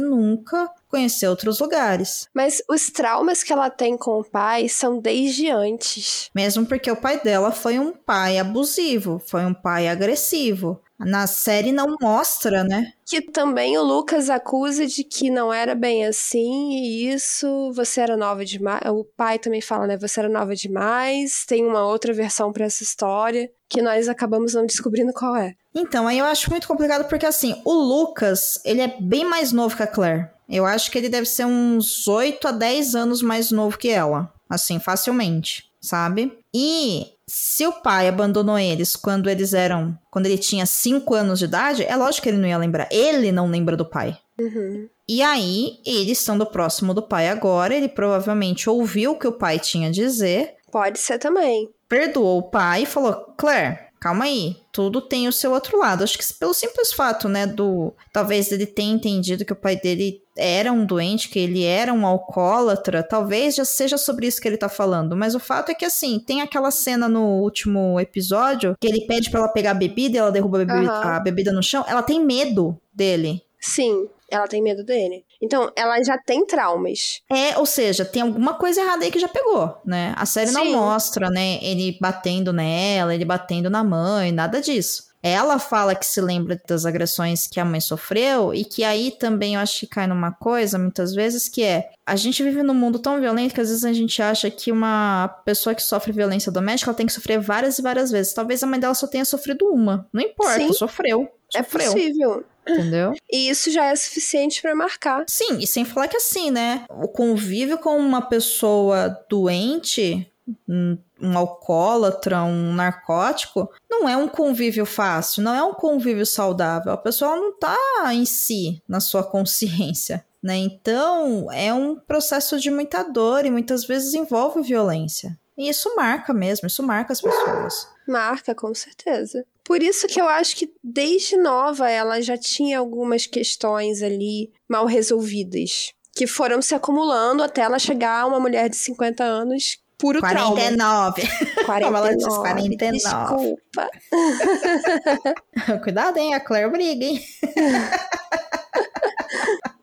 nunca conhecer outros lugares. Mas os traumas que ela tem com o pai são desde antes. Mesmo porque o pai dela foi um pai abusivo, foi um pai agressivo. Na série não mostra, né? Que também o Lucas acusa de que não era bem assim, e isso você era nova demais. O pai também fala, né? Você era nova demais. Tem uma outra versão para essa história que nós acabamos não descobrindo qual é. Então, aí eu acho muito complicado porque assim, o Lucas, ele é bem mais novo que a Claire. Eu acho que ele deve ser uns 8 a 10 anos mais novo que ela. Assim, facilmente, sabe? E se o pai abandonou eles quando eles eram. Quando ele tinha 5 anos de idade, é lógico que ele não ia lembrar. Ele não lembra do pai. Uhum. E aí, ele estando próximo do pai agora, ele provavelmente ouviu o que o pai tinha a dizer, Pode ser também. perdoou o pai e falou: Claire, calma aí, tudo tem o seu outro lado. Acho que pelo simples fato, né, do talvez ele tenha entendido que o pai dele era um doente, que ele era um alcoólatra, talvez já seja sobre isso que ele tá falando. Mas o fato é que, assim, tem aquela cena no último episódio que ele pede para ela pegar a bebida e ela derruba a bebida, Aham. a bebida no chão. Ela tem medo dele. Sim, ela tem medo dele. Então, ela já tem traumas. É, ou seja, tem alguma coisa errada aí que já pegou, né? A série não Sim. mostra, né, ele batendo nela, ele batendo na mãe, nada disso. Ela fala que se lembra das agressões que a mãe sofreu e que aí também eu acho que cai numa coisa, muitas vezes, que é a gente vive num mundo tão violento que às vezes a gente acha que uma pessoa que sofre violência doméstica ela tem que sofrer várias e várias vezes. Talvez a mãe dela só tenha sofrido uma. Não importa, Sim. sofreu. É Sofreu, possível. entendeu? E isso já é suficiente pra marcar. Sim, e sem falar que assim, né? O convívio com uma pessoa doente, um, um alcoólatra, um narcótico, não é um convívio fácil, não é um convívio saudável. A pessoa não tá em si, na sua consciência. Né? Então, é um processo de muita dor e muitas vezes envolve violência. E isso marca mesmo, isso marca as pessoas. Marca, com certeza. Por isso que eu acho que desde nova ela já tinha algumas questões ali mal resolvidas. Que foram se acumulando até ela chegar a uma mulher de 50 anos puro trauma. 49. Como ela diz, 49. 49. Desculpa. Cuidado, hein? A Claire briga, hein?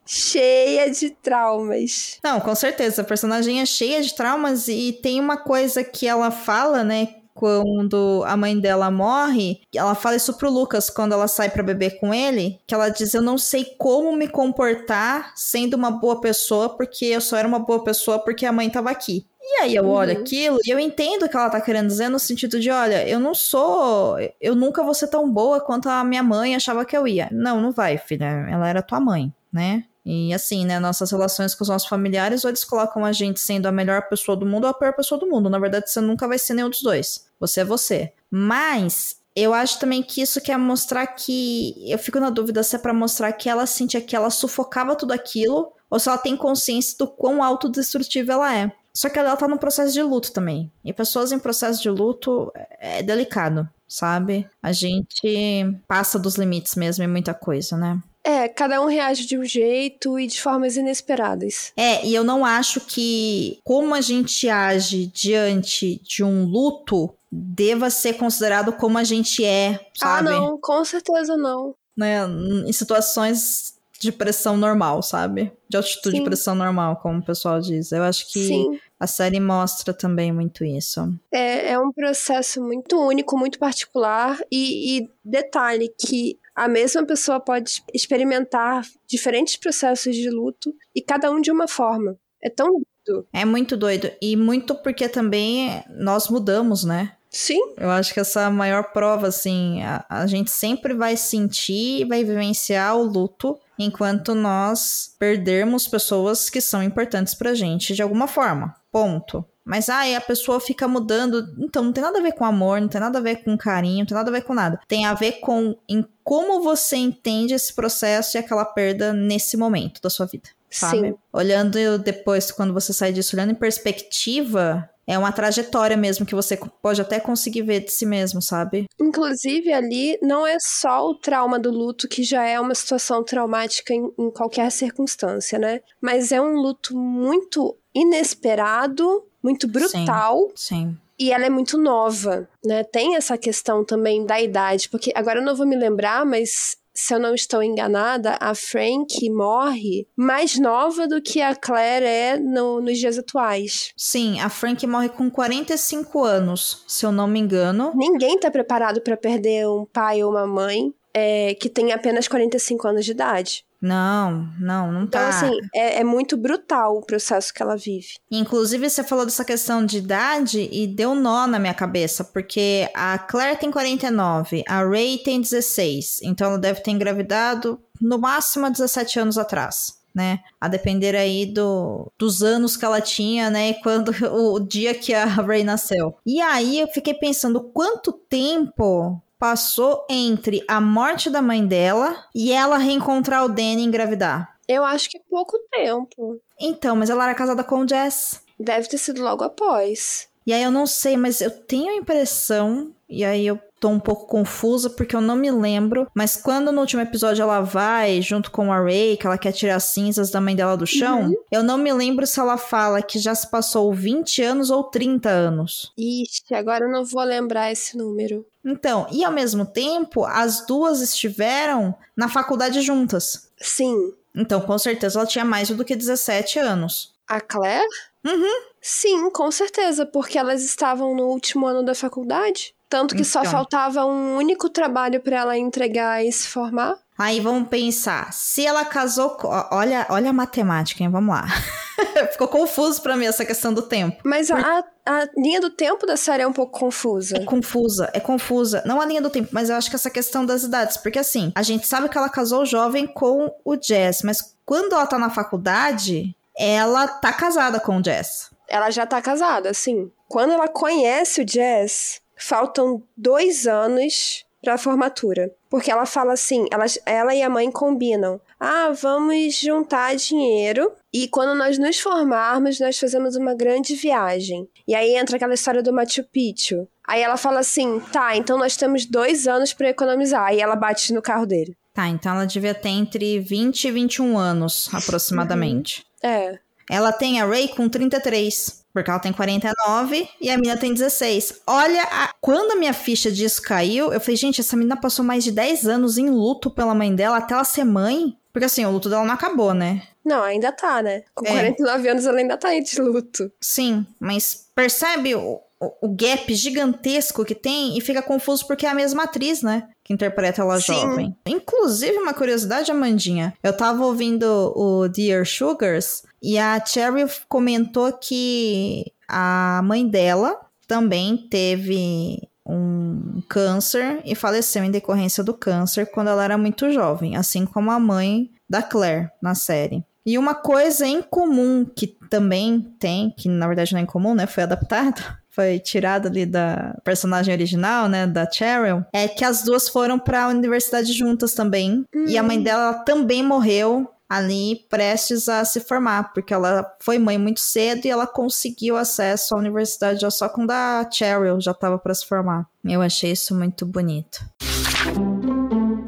Cheia de traumas. Não, com certeza. A personagem é cheia de traumas e tem uma coisa que ela fala, né? Quando a mãe dela morre, ela fala isso pro Lucas quando ela sai pra beber com ele, que ela diz: "Eu não sei como me comportar sendo uma boa pessoa, porque eu só era uma boa pessoa porque a mãe tava aqui". E aí eu olho Uhum. aquilo e eu entendo o que ela tá querendo dizer no sentido de, olha, eu não sou, eu nunca vou ser tão boa quanto a minha mãe achava que eu ia. Não, não vai, filha. Ela era tua mãe, né? E assim, né, nossas relações com os nossos familiares, ou eles colocam a gente sendo a melhor pessoa do mundo ou a pior pessoa do mundo. Na verdade, você nunca vai ser nenhum dos dois. Você é você. Mas eu acho também que isso quer mostrar que. Eu fico na dúvida se é pra mostrar que ela sentia que ela sufocava tudo aquilo, ou se ela tem consciência do quão autodestrutiva ela é. Só que ela tá num processo de luto também. E pessoas em processo de luto é delicado, sabe? A gente passa dos limites mesmo em muita coisa, né? É, cada um reage de um jeito e de formas inesperadas. É, e eu não acho que como a gente age diante de um luto deva ser considerado como a gente é, sabe? Ah, não, com certeza não. Né? Em situações de pressão normal, sabe? De altitude de Sim. pressão normal, como o pessoal diz. Eu acho que Sim. a série mostra também muito isso. É, é um processo muito único, muito particular. E, e detalhe que a mesma pessoa pode experimentar diferentes processos de luto e cada um de uma forma. É tão lindo. É muito doido. E muito porque também nós mudamos, né? Sim, Eu acho que essa é a maior prova, assim, a, a gente sempre vai sentir e vai vivenciar o luto enquanto nós perdermos pessoas que são importantes pra gente de alguma forma. Ponto. Mas aí a pessoa fica mudando. Então, não tem nada a ver com amor, não tem nada a ver com carinho, não tem nada a ver com nada. Tem a ver com em como você entende esse processo e aquela perda nesse momento da sua vida. Sabe? Sim. Olhando depois, quando você sai disso, olhando em perspectiva, é uma trajetória mesmo que você pode até conseguir ver de si mesmo, sabe? Inclusive, ali não é só o trauma do luto, que já é uma situação traumática em, em qualquer circunstância, né? Mas é um luto muito inesperado, muito brutal. Sim. E ela é muito nova, né? Tem essa questão também da idade, porque agora eu não vou me lembrar, mas se eu não estou enganada, a Frank morre mais nova do que a Claire é no- nos dias atuais. Sim, a Frank morre com 45 anos, se eu não me engano. Ninguém tá preparado para perder um pai ou uma mãe é, que tem apenas 45 anos de idade. Não, não, não Então, tá. assim, é, é muito brutal o processo que ela vive. Inclusive, você falou dessa questão de idade e deu nó na minha cabeça, porque a Claire tem 49, a Ray tem 16, então ela deve ter engravidado no máximo há 17 anos atrás. Né? A depender aí do, dos anos que ela tinha, né? E quando o dia que a Ray nasceu. E aí eu fiquei pensando quanto tempo passou entre a morte da mãe dela e ela reencontrar o Danny e engravidar. Eu acho que é pouco tempo. Então, mas ela era casada com o Jess. Deve ter sido logo após. E aí eu não sei, mas eu tenho a impressão, e aí eu tô um pouco confusa porque eu não me lembro, mas quando no último episódio ela vai junto com a Ray, que ela quer tirar as cinzas da mãe dela do chão, uhum. eu não me lembro se ela fala que já se passou 20 anos ou 30 anos. Ixi, agora eu não vou lembrar esse número. Então, e ao mesmo tempo, as duas estiveram na faculdade juntas. Sim. Então, com certeza, ela tinha mais do que 17 anos. A Claire? Uhum. Sim, com certeza, porque elas estavam no último ano da faculdade. Tanto que então. só faltava um único trabalho para ela entregar e se formar. Aí vamos pensar, se ela casou, olha, olha a matemática, hein? Vamos lá. Ficou confuso para mim essa questão do tempo. Mas a, a linha do tempo da série é um pouco confusa. É confusa, é confusa. Não a linha do tempo, mas eu acho que essa questão das idades. Porque assim, a gente sabe que ela casou jovem com o Jazz, mas quando ela tá na faculdade, ela tá casada com o Jazz. Ela já tá casada, sim. Quando ela conhece o Jazz, faltam dois anos para a formatura. Porque ela fala assim, ela, ela e a mãe combinam. Ah, vamos juntar dinheiro e quando nós nos formarmos, nós fazemos uma grande viagem. E aí entra aquela história do Machu Picchu. Aí ela fala assim, tá, então nós temos dois anos para economizar. Aí ela bate no carro dele. Tá, então ela devia ter entre 20 e 21 anos, aproximadamente. Uhum. É. Ela tem a Ray com 33. Porque ela tem 49 e a mina tem 16. Olha, a... quando a minha ficha disso caiu, eu falei, gente, essa menina passou mais de 10 anos em luto pela mãe dela até ela ser mãe. Porque assim, o luto dela não acabou, né? Não, ainda tá, né? Com é. 49 anos ela ainda tá de luto. Sim, mas percebe o, o, gap gigantesco que tem e fica confuso porque é a mesma atriz, né? Que interpreta ela Sim. jovem. Inclusive, uma curiosidade, Amandinha. Eu tava ouvindo o Dear Sugars e a Cherry comentou que a mãe dela também teve um câncer e faleceu em decorrência do câncer quando ela era muito jovem, assim como a mãe da Claire na série. E uma coisa em comum que também tem, que na verdade não é incomum, né? Foi adaptado, foi tirado ali da personagem original, né, da Cheryl, é que as duas foram para a universidade juntas também. Uhum. E a mãe dela também morreu ali prestes a se formar, porque ela foi mãe muito cedo e ela conseguiu acesso à universidade já só quando a Cheryl já estava para se formar. Eu achei isso muito bonito.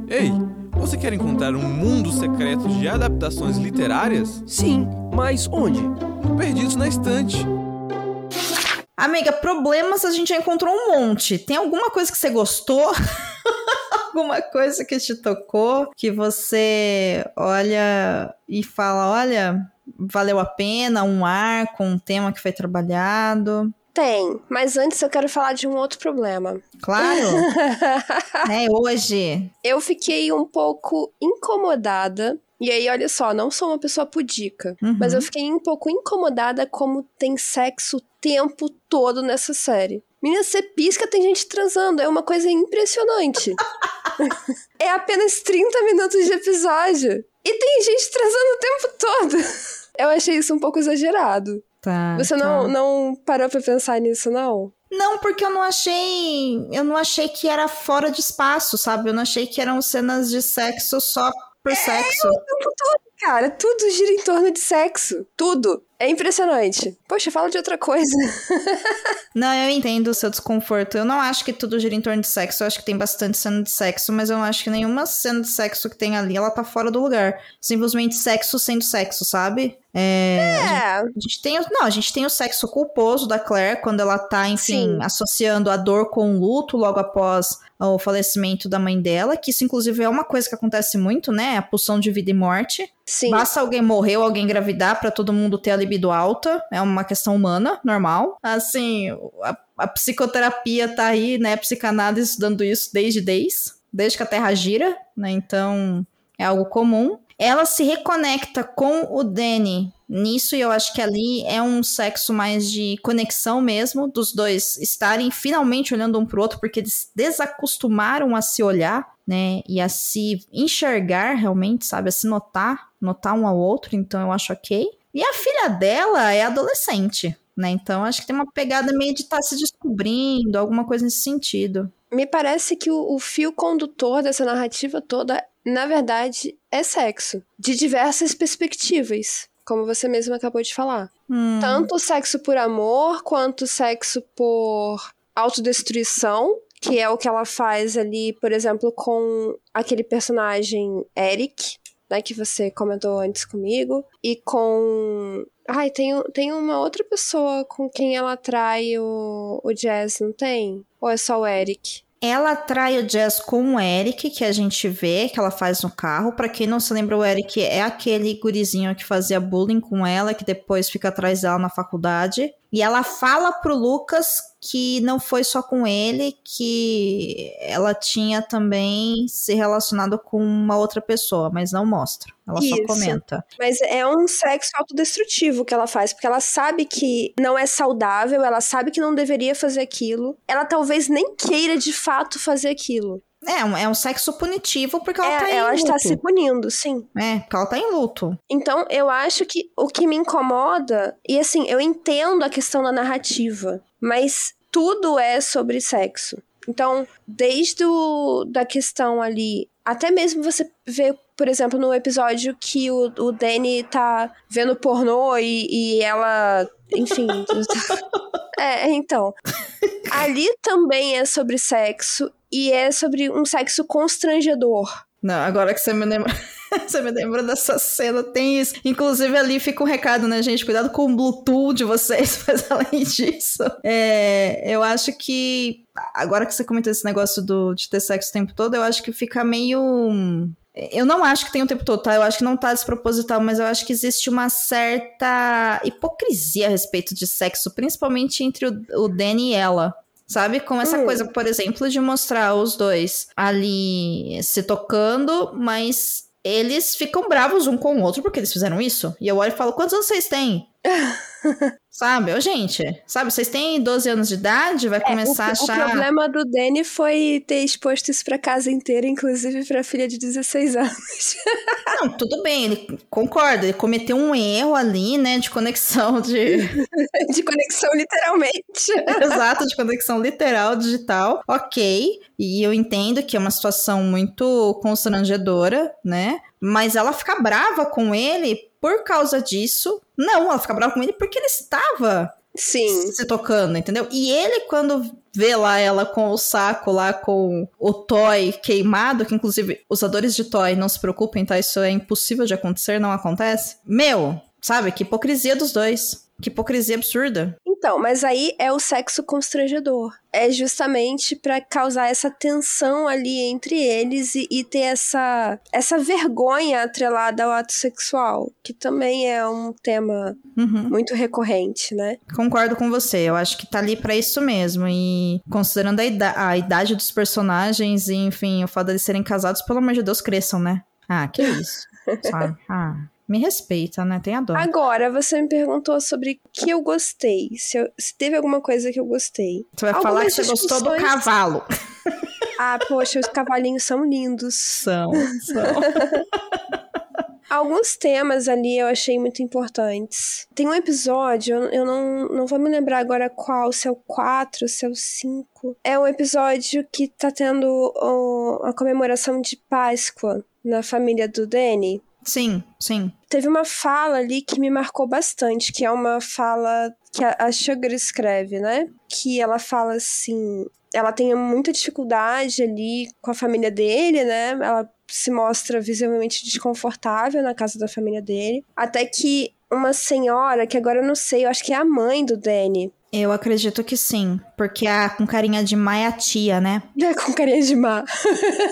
Ei, você quer encontrar um mundo secreto de adaptações literárias? Sim, mas onde? Perdidos na estante. Amiga, problemas a gente já encontrou um monte. Tem alguma coisa que você gostou? alguma coisa que te tocou, que você olha e fala, olha, valeu a pena, um arco, um tema que foi trabalhado? Tem, mas antes eu quero falar de um outro problema. Claro. é hoje. Eu fiquei um pouco incomodada e aí, olha só, não sou uma pessoa pudica, uhum. mas eu fiquei um pouco incomodada como tem sexo o tempo todo nessa série. Menina, você pisca, tem gente transando. É uma coisa impressionante. é apenas 30 minutos de episódio. E tem gente transando o tempo todo. Eu achei isso um pouco exagerado. Tá, Você tá. Não, não parou pra pensar nisso, não? Não, porque eu não achei. Eu não achei que era fora de espaço, sabe? Eu não achei que eram cenas de sexo só por é, sexo. O tempo todo, cara. Tudo gira em torno de sexo. Tudo. É impressionante. Poxa, fala de outra coisa. não, eu entendo o seu desconforto. Eu não acho que tudo gira em torno de sexo. Eu acho que tem bastante cena de sexo, mas eu não acho que nenhuma cena de sexo que tem ali, ela tá fora do lugar. Simplesmente sexo sendo sexo, sabe? É, é. A, gente, a, gente, tem, não, a gente tem o sexo culposo da Claire quando ela tá, enfim, Sim. associando a dor com o luto logo após o falecimento da mãe dela, que isso inclusive é uma coisa que acontece muito, né? A pulsão de vida e morte. Sim. Basta alguém morrer ou alguém engravidar para todo mundo ter a libido alta, é uma questão humana, normal. Assim, a, a psicoterapia tá aí, né? A psicanálise estudando isso desde desde, desde que a Terra gira, né? Então, é algo comum. Ela se reconecta com o Danny nisso, e eu acho que ali é um sexo mais de conexão mesmo, dos dois estarem finalmente olhando um pro outro, porque eles desacostumaram a se olhar, né? E a se enxergar realmente, sabe? A se notar, notar um ao outro, então eu acho ok. E a filha dela é adolescente, né? Então acho que tem uma pegada meio de estar tá se descobrindo, alguma coisa nesse sentido. Me parece que o, o fio condutor dessa narrativa toda na verdade, é sexo. De diversas perspectivas, como você mesmo acabou de falar. Hum. Tanto sexo por amor, quanto sexo por autodestruição, que é o que ela faz ali, por exemplo, com aquele personagem Eric, né, que você comentou antes comigo, e com. Ai, tem, tem uma outra pessoa com quem ela atrai o, o Jazz, não tem? Ou é só o Eric? Ela atrai o Jazz com o Eric, que a gente vê, que ela faz no carro. Para quem não se lembra, o Eric é aquele gurizinho que fazia bullying com ela, que depois fica atrás dela na faculdade. E ela fala pro Lucas que não foi só com ele, que ela tinha também se relacionado com uma outra pessoa, mas não mostra. Ela Isso. só comenta. Mas é um sexo autodestrutivo que ela faz, porque ela sabe que não é saudável, ela sabe que não deveria fazer aquilo. Ela talvez nem queira de fato fazer aquilo. É, um- é um sexo punitivo porque ela É, tá em ela luto. está se punindo, sim. É, porque ela tá em luto. Então, eu acho que o que me incomoda, e assim, eu entendo a questão da narrativa, mas tudo é sobre sexo. Então, desde o, da questão ali, até mesmo você vê, por exemplo, no episódio que o, o Danny tá vendo pornô e, e ela, enfim. é, então. Ali também é sobre sexo e é sobre um sexo constrangedor. Não, agora que você me lembra. você me lembra dessa cena, tem isso. Inclusive, ali fica um recado, né, gente? Cuidado com o Bluetooth de vocês, mas além disso. É, eu acho que. Agora que você comentou esse negócio do, de ter sexo o tempo todo, eu acho que fica meio. Eu não acho que tem o tempo todo, tá? Eu acho que não tá desproposital, mas eu acho que existe uma certa hipocrisia a respeito de sexo, principalmente entre o, o Danny e ela. Sabe? Com essa Hum. coisa, por exemplo, de mostrar os dois ali se tocando, mas eles ficam bravos um com o outro porque eles fizeram isso. E eu olho e falo: quantos anos vocês têm? sabe? Ô, gente, sabe? Vocês têm 12 anos de idade? Vai começar É, o, a achar. O problema do Danny foi ter exposto isso pra casa inteira, inclusive pra filha de 16 anos. Não, tudo bem, ele concorda, ele cometeu um erro ali, né, de conexão de. de conexão, literalmente. Exato, de conexão literal, digital, ok. E eu entendo que é uma situação muito constrangedora, né? Mas ela fica brava com ele por causa disso. Não, ela fica brava com ele porque ele estava Sim. se tocando, entendeu? E ele, quando vê lá ela com o saco lá com o toy queimado, que inclusive usadores de toy, não se preocupem, tá? Isso é impossível de acontecer, não acontece. Meu, sabe? Que hipocrisia dos dois. Que hipocrisia absurda. Então, mas aí é o sexo constrangedor. É justamente pra causar essa tensão ali entre eles e, e ter essa, essa vergonha atrelada ao ato sexual, que também é um tema Uhum. muito recorrente, né? Concordo com você, eu acho que tá ali pra isso mesmo. E considerando a, ida- a idade dos personagens e, enfim, o fato de serem casados, pelo amor de Deus, cresçam, né? Ah, que isso. sabe? Ah, me respeita, né? Tem a dó. Agora, você me perguntou sobre o que eu gostei. Se, eu- se teve alguma coisa que eu gostei. Você vai falar que algumas você gostou do cavalo. Ah, poxa, os cavalinhos são lindos. São, são. Alguns temas ali eu achei muito importantes. Tem um episódio, eu- não, não vou me lembrar agora qual, se é o 4, se é o 5. É um episódio que tá tendo ó, a comemoração de Páscoa na família do Danny. Sim, sim. Teve uma fala ali que me marcou bastante, que é uma fala que a, Sugar escreve, né? Que ela fala assim. Ela tem muita dificuldade ali com a família dele, né? Ela se mostra visivelmente desconfortável na casa da família dele. Até que uma senhora, que agora eu não sei, eu acho que é a mãe do Danny. Eu acredito que sim. Porque a com carinha de mãe é a tia, né? Com carinha de má.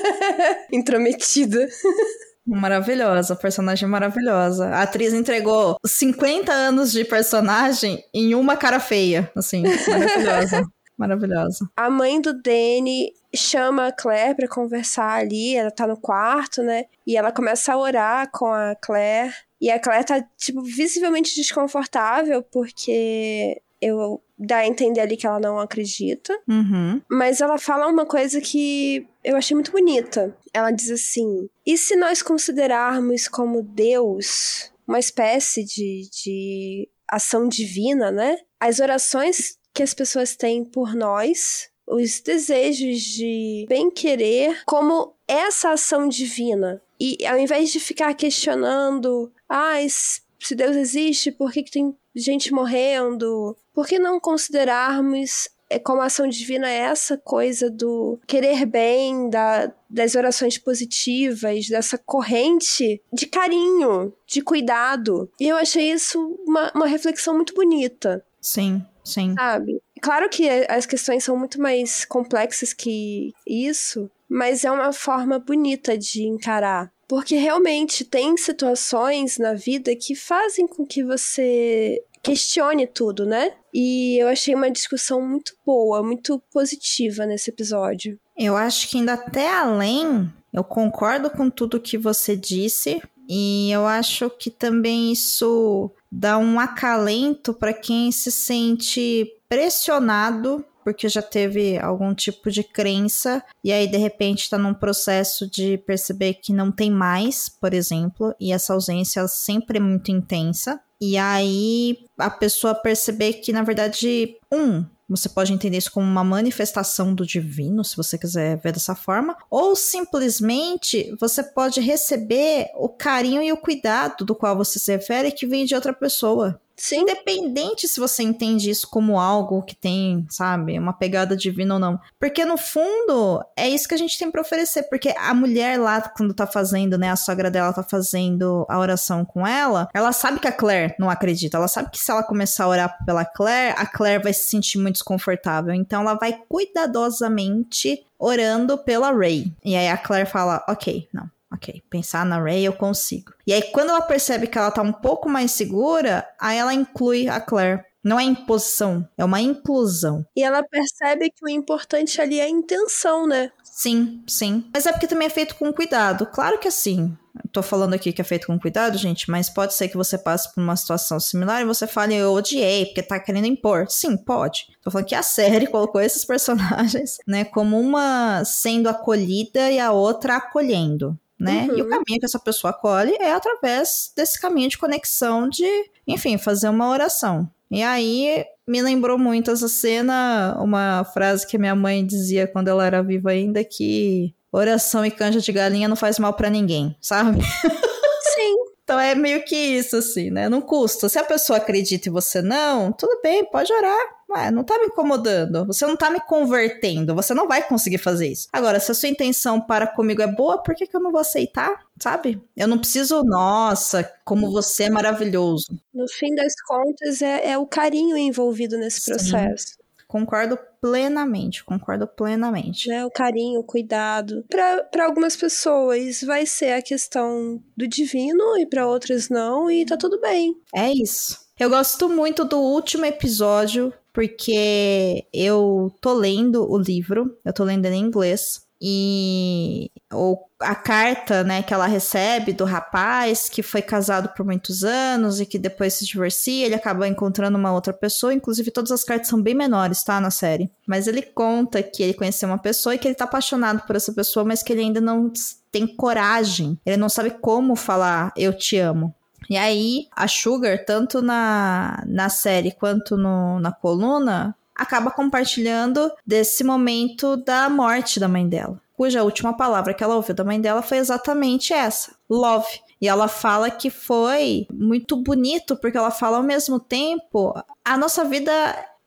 Intrometida. Maravilhosa, personagem maravilhosa. A atriz entregou 50 anos de personagem em uma cara feia. Assim, maravilhosa. maravilhosa. A mãe do Danny chama a Claire pra conversar ali, ela tá no quarto, né? E ela começa a orar com a Claire. E a Claire tá, tipo, visivelmente desconfortável, porque eu dá a entender ali que ela não acredita. Uhum. Mas ela fala uma coisa que eu achei muito bonita. Ela diz assim: e se nós considerarmos como Deus uma espécie de, de ação divina, né? As orações que as pessoas têm por nós, os desejos de bem-querer, como essa ação divina. E ao invés de ficar questionando, ah, se Deus existe, por que, que tem gente morrendo? Por que não considerarmos como a ação divina é essa coisa do querer bem, da, das orações positivas, dessa corrente de carinho, de cuidado. E eu achei isso uma, uma reflexão muito bonita. Sim, sim. Sabe? Claro que as questões são muito mais complexas que isso, mas é uma forma bonita de encarar. Porque realmente tem situações na vida que fazem com que você questione tudo, né? E eu achei uma discussão muito boa, muito positiva nesse episódio. Eu acho que ainda até além, eu concordo com tudo que você disse, e eu acho que também isso dá um acalento para quem se sente pressionado porque já teve algum tipo de crença e aí de repente está num processo de perceber que não tem mais, por exemplo, e essa ausência sempre é muito intensa. E aí a pessoa perceber que, na verdade, um, você pode entender isso como uma manifestação do divino, se você quiser ver dessa forma, ou simplesmente você pode receber o carinho e o cuidado do qual você se refere que vem de outra pessoa. Sim. Independente se você entende isso como algo que tem, sabe, uma pegada divina ou não. Porque no fundo, é isso que a gente tem para oferecer. Porque a mulher lá, quando tá fazendo, né, a sogra dela tá fazendo a oração com ela, ela sabe que a Claire não acredita. Ela sabe que se ela começar a orar pela Claire, a Claire vai se sentir muito desconfortável. Então ela vai cuidadosamente orando pela Ray. E aí a Claire fala: Ok, não, Ok, pensar na Ray eu consigo. E aí, quando ela percebe que ela tá um pouco mais segura, aí ela inclui a Claire. Não é imposição, é uma inclusão. E ela percebe que o importante ali é a intenção, né? Sim, sim. Mas é porque também é feito com cuidado. Claro que assim. Tô falando aqui que é feito com cuidado, gente, mas pode ser que você passe por uma situação similar e você fale, eu odiei, porque tá querendo impor. Sim, pode. Tô falando que a série colocou esses personagens, né, como uma sendo acolhida e a outra acolhendo né? Uhum. E o uhum. caminho que essa pessoa acolhe é através desse caminho de conexão de, enfim, fazer uma oração. E aí me lembrou muito essa cena, uma frase que minha mãe dizia quando ela era viva ainda, que oração e canja de galinha não faz mal para ninguém, sabe? Sim. então é meio que isso, assim, né? Não custa. Se a pessoa acredita e você não, tudo bem, pode orar Ué, não tá me incomodando, você não tá me convertendo, você não vai conseguir fazer isso. Agora, se a sua intenção para comigo é boa, por que, que eu não vou aceitar? Sabe? Eu não preciso, nossa, como você é maravilhoso. No fim das contas, é, é o carinho envolvido nesse Sim. processo. Concordo plenamente, concordo plenamente. É, o carinho, o cuidado. Para algumas pessoas vai ser a questão do divino e para outras não, e tá tudo bem. É isso. Eu gosto muito do último episódio porque eu tô lendo o livro, eu tô lendo em inglês, e ou a carta, né, que ela recebe do rapaz que foi casado por muitos anos e que depois se divorcia, ele acaba encontrando uma outra pessoa, inclusive todas as cartas são bem menores, tá, na série. Mas ele conta que ele conheceu uma pessoa e que ele tá apaixonado por essa pessoa, mas que ele ainda não tem coragem, ele não sabe como falar eu te amo. E aí, a Sugar, tanto na, na série quanto no, na coluna, acaba compartilhando desse momento da morte da mãe dela. Cuja última palavra que ela ouviu da mãe dela foi exatamente essa: love. E ela fala que foi muito bonito, porque ela fala ao mesmo tempo: a nossa vida,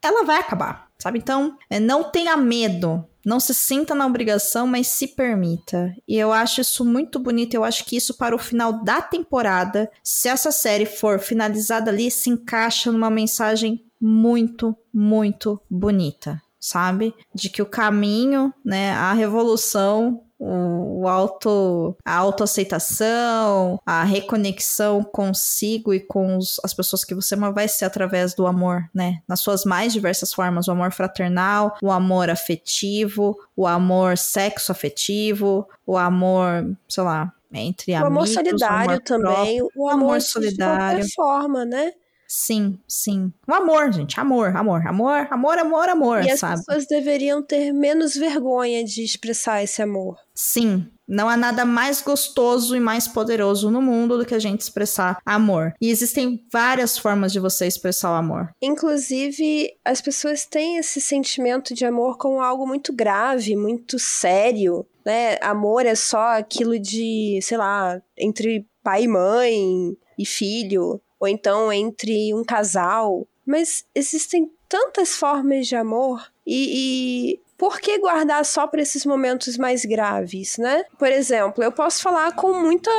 ela vai acabar, sabe? Então, não tenha medo não se sinta na obrigação, mas se permita. E eu acho isso muito bonito. Eu acho que isso para o final da temporada, se essa série for finalizada ali, se encaixa numa mensagem muito, muito bonita, sabe? De que o caminho, né, a revolução o, auto, a autoaceitação, a reconexão consigo e com os, as pessoas que você ama vai ser através do amor, né? Nas suas mais diversas formas, o amor fraternal, o amor afetivo, o amor sexo afetivo, o amor, sei lá, entre o amigos, amor solidário o amor também, próprio, o amor, amor solidário, de qualquer forma, né? Sim, sim. O amor, gente. Amor, amor, amor, amor, amor, amor, e sabe? as pessoas deveriam ter menos vergonha de expressar esse amor. Sim. Não há nada mais gostoso e mais poderoso no mundo do que a gente expressar amor. E existem várias formas de você expressar o amor. Inclusive, as pessoas têm esse sentimento de amor como algo muito grave, muito sério, né? Amor é só aquilo de, sei lá, entre pai e mãe e filho ou então entre um casal. Mas existem tantas formas de amor e, e por que guardar só para esses momentos mais graves, né? Por exemplo, eu posso falar com muita,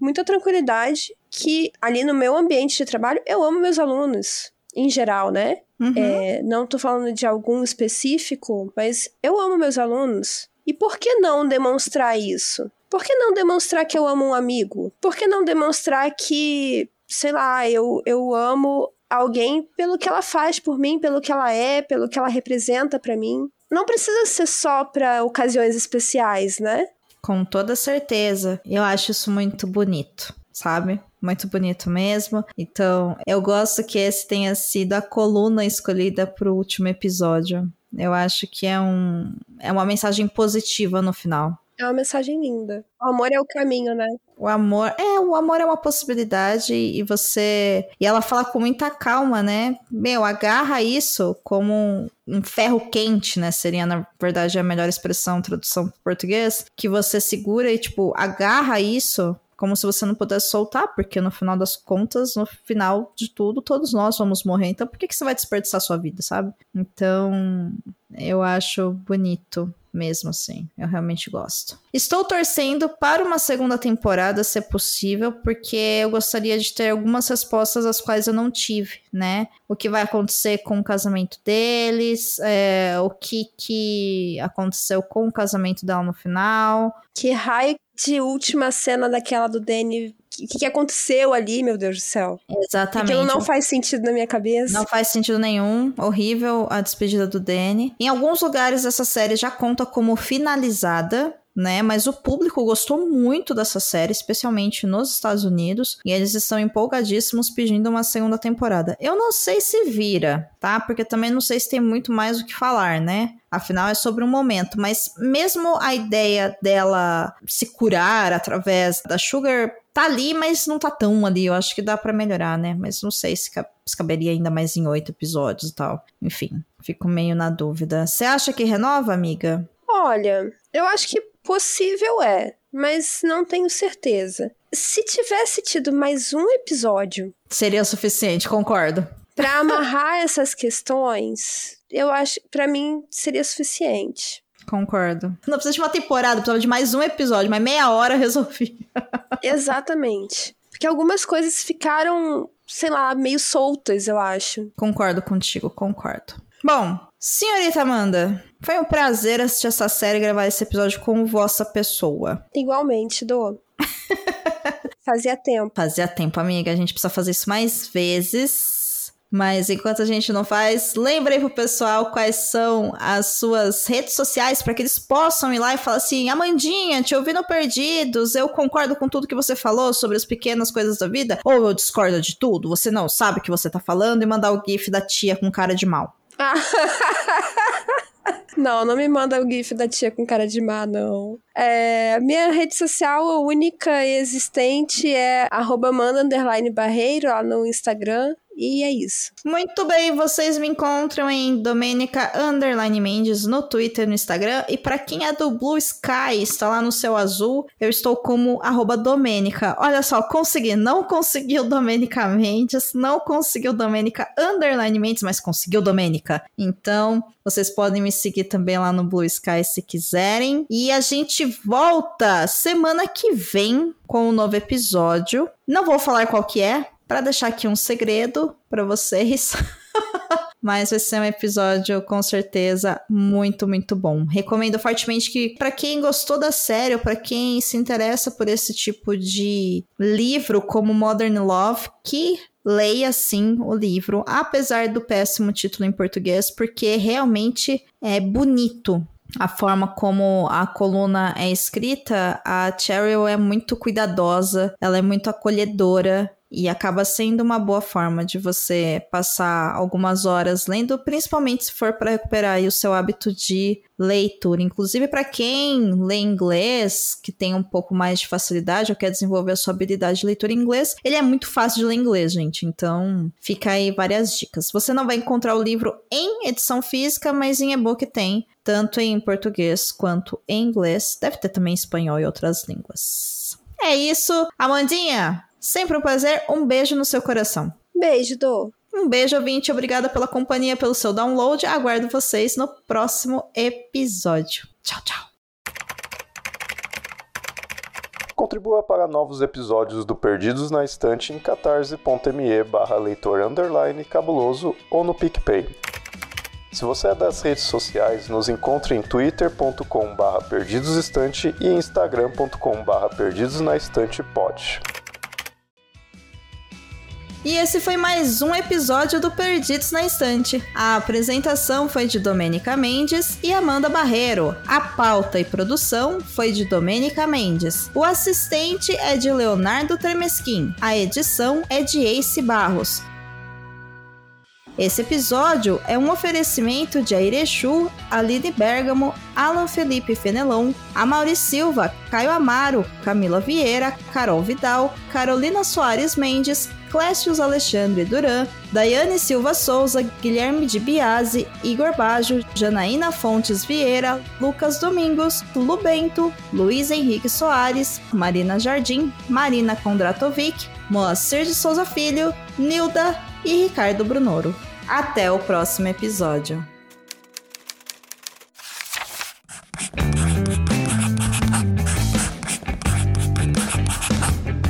muita tranquilidade que ali no meu ambiente de trabalho eu amo meus alunos, em geral, né? Uhum. É, não tô falando de algum específico, mas eu amo meus alunos. E por que não demonstrar isso? Por que não demonstrar que eu amo um amigo? Por que não demonstrar que, sei lá, eu, eu amo alguém pelo que ela faz por mim, pelo que ela é, pelo que ela representa para mim? Não precisa ser só para ocasiões especiais, né? Com toda certeza. Eu acho isso muito bonito, sabe? Muito bonito mesmo. Então, eu gosto que esse tenha sido a coluna escolhida para o último episódio. Eu acho que é, um, é uma mensagem positiva no final. É uma mensagem linda. O amor é o caminho, né? O amor, é, o amor é uma possibilidade e você. E ela fala com muita calma, né? Meu, agarra isso como um, um ferro quente, né? Seria, na verdade, a melhor expressão, tradução para português. Que você segura e, tipo, agarra isso como se você não pudesse soltar, porque no final das contas, no final de tudo, todos nós vamos morrer. Então, por que, que você vai desperdiçar sua vida, sabe? Então, eu acho bonito mesmo assim. Eu realmente gosto. Estou torcendo para uma segunda temporada, se possível, porque eu gostaria de ter algumas respostas às quais eu não tive, né? O que vai acontecer com o casamento deles, é, o que, que aconteceu com o casamento dela no final. Que raio de última cena daquela do Danny o que, que, aconteceu ali, meu Deus do céu? Exatamente. Aquilo não faz sentido na minha cabeça. Não faz sentido nenhum. Horrível a despedida do Danny. Em alguns lugares, essa série já conta como finalizada né? Mas o público gostou muito dessa série, especialmente nos Estados Unidos, e eles estão empolgadíssimos pedindo uma segunda temporada. Eu não sei se vira, tá? Porque também não sei se tem muito mais o que falar, né? Afinal, é sobre um momento. Mas mesmo a ideia dela se curar através da Sugar tá ali, mas não tá tão ali. Eu acho que dá para melhorar, né? Mas não sei se, se caberia ainda mais em oito episódios e tal. Enfim, fico meio na dúvida. Você acha que renova, amiga? Olha, eu acho que Possível é, mas não tenho certeza. Se tivesse tido mais um episódio. Seria suficiente, concordo. Para amarrar essas questões, eu acho, para mim, seria suficiente. Concordo. Não precisa de uma temporada, precisa de mais um episódio, mas meia hora resolvi. Exatamente. Porque algumas coisas ficaram, sei lá, meio soltas, eu acho. Concordo contigo, concordo. Bom, senhorita Amanda, foi um prazer assistir essa série e gravar esse episódio com vossa pessoa. Igualmente, Dô. Fazia tempo. Fazia tempo, amiga. A gente precisa fazer isso mais vezes. Mas enquanto a gente não faz, lembrei pro pessoal quais são as suas redes sociais para que eles possam ir lá e falar assim: Amandinha, te ouvi no Perdidos, eu concordo com tudo que você falou sobre as pequenas coisas da vida, ou eu discordo de tudo, você não sabe o que você tá falando, e mandar o GIF da tia com cara de mal. Não, não me manda o GIF da tia com cara de má, não. É, minha rede social única e existente é arroba barreiro lá no Instagram. E é isso. Muito bem, vocês me encontram em Domenica Underline Mendes no Twitter no Instagram. E para quem é do Blue Sky, está lá no seu azul, eu estou como arroba Domenica. Olha só, consegui. Não conseguiu Domenica Mendes, não conseguiu Domenica Underline Mendes, mas conseguiu Domenica. Então, vocês podem me seguir também lá no Blue Sky se quiserem. E a gente volta semana que vem com um novo episódio. Não vou falar qual que é, para deixar aqui um segredo para vocês. Mas vai ser um episódio com certeza muito, muito bom. Recomendo fortemente que para quem gostou da série, ou para quem se interessa por esse tipo de livro como Modern Love, que leia sim o livro, apesar do péssimo título em português, porque realmente é bonito a forma como a coluna é escrita, a Cheryl é muito cuidadosa, ela é muito acolhedora, e acaba sendo uma boa forma de você passar algumas horas lendo, principalmente se for para recuperar o seu hábito de leitura. Inclusive, para quem lê inglês, que tem um pouco mais de facilidade ou quer desenvolver a sua habilidade de leitura em inglês, ele é muito fácil de ler inglês, gente. Então, fica aí várias dicas. Você não vai encontrar o livro em edição física, mas em e-book tem, tanto em português quanto em inglês. Deve ter também espanhol e outras línguas. É isso. Amandinha, Sempre um prazer. Um beijo no seu coração. Beijo, Dô. Um beijo, ouvinte. Obrigada pela companhia, pelo seu download. Aguardo vocês no próximo episódio. Tchau, tchau. Contribua para novos episódios do Perdidos na Estante em catarse.me barra leitor underline cabuloso ou no PicPay. Se você é das redes sociais, nos encontre em twitter.com barra perdidosestante e instagram.com barra perdidosnaestantepod. E esse foi mais um episódio do Perdidos na Estante. A apresentação foi de Domênica Mendes e Amanda Barreiro. A pauta e produção foi de Domênica Mendes. O assistente é de Leonardo Tremesquim. A edição é de Ace Barros. Esse episódio é um oferecimento de Airechu, Aline Bergamo, Alan Felipe Fenelon, Amaury Silva, Caio Amaro, Camila Vieira, Carol Vidal, Carolina Soares Mendes, Clécius Alexandre Duran, Daiane Silva Souza, Guilherme de Biase, Igor Bajo, Janaína Fontes Vieira, Lucas Domingos, Lu Bento, Luiz Henrique Soares, Marina Jardim, Marina Kondratovic, Moacir de Souza Filho, Nilda e Ricardo Brunoro. Até o próximo episódio.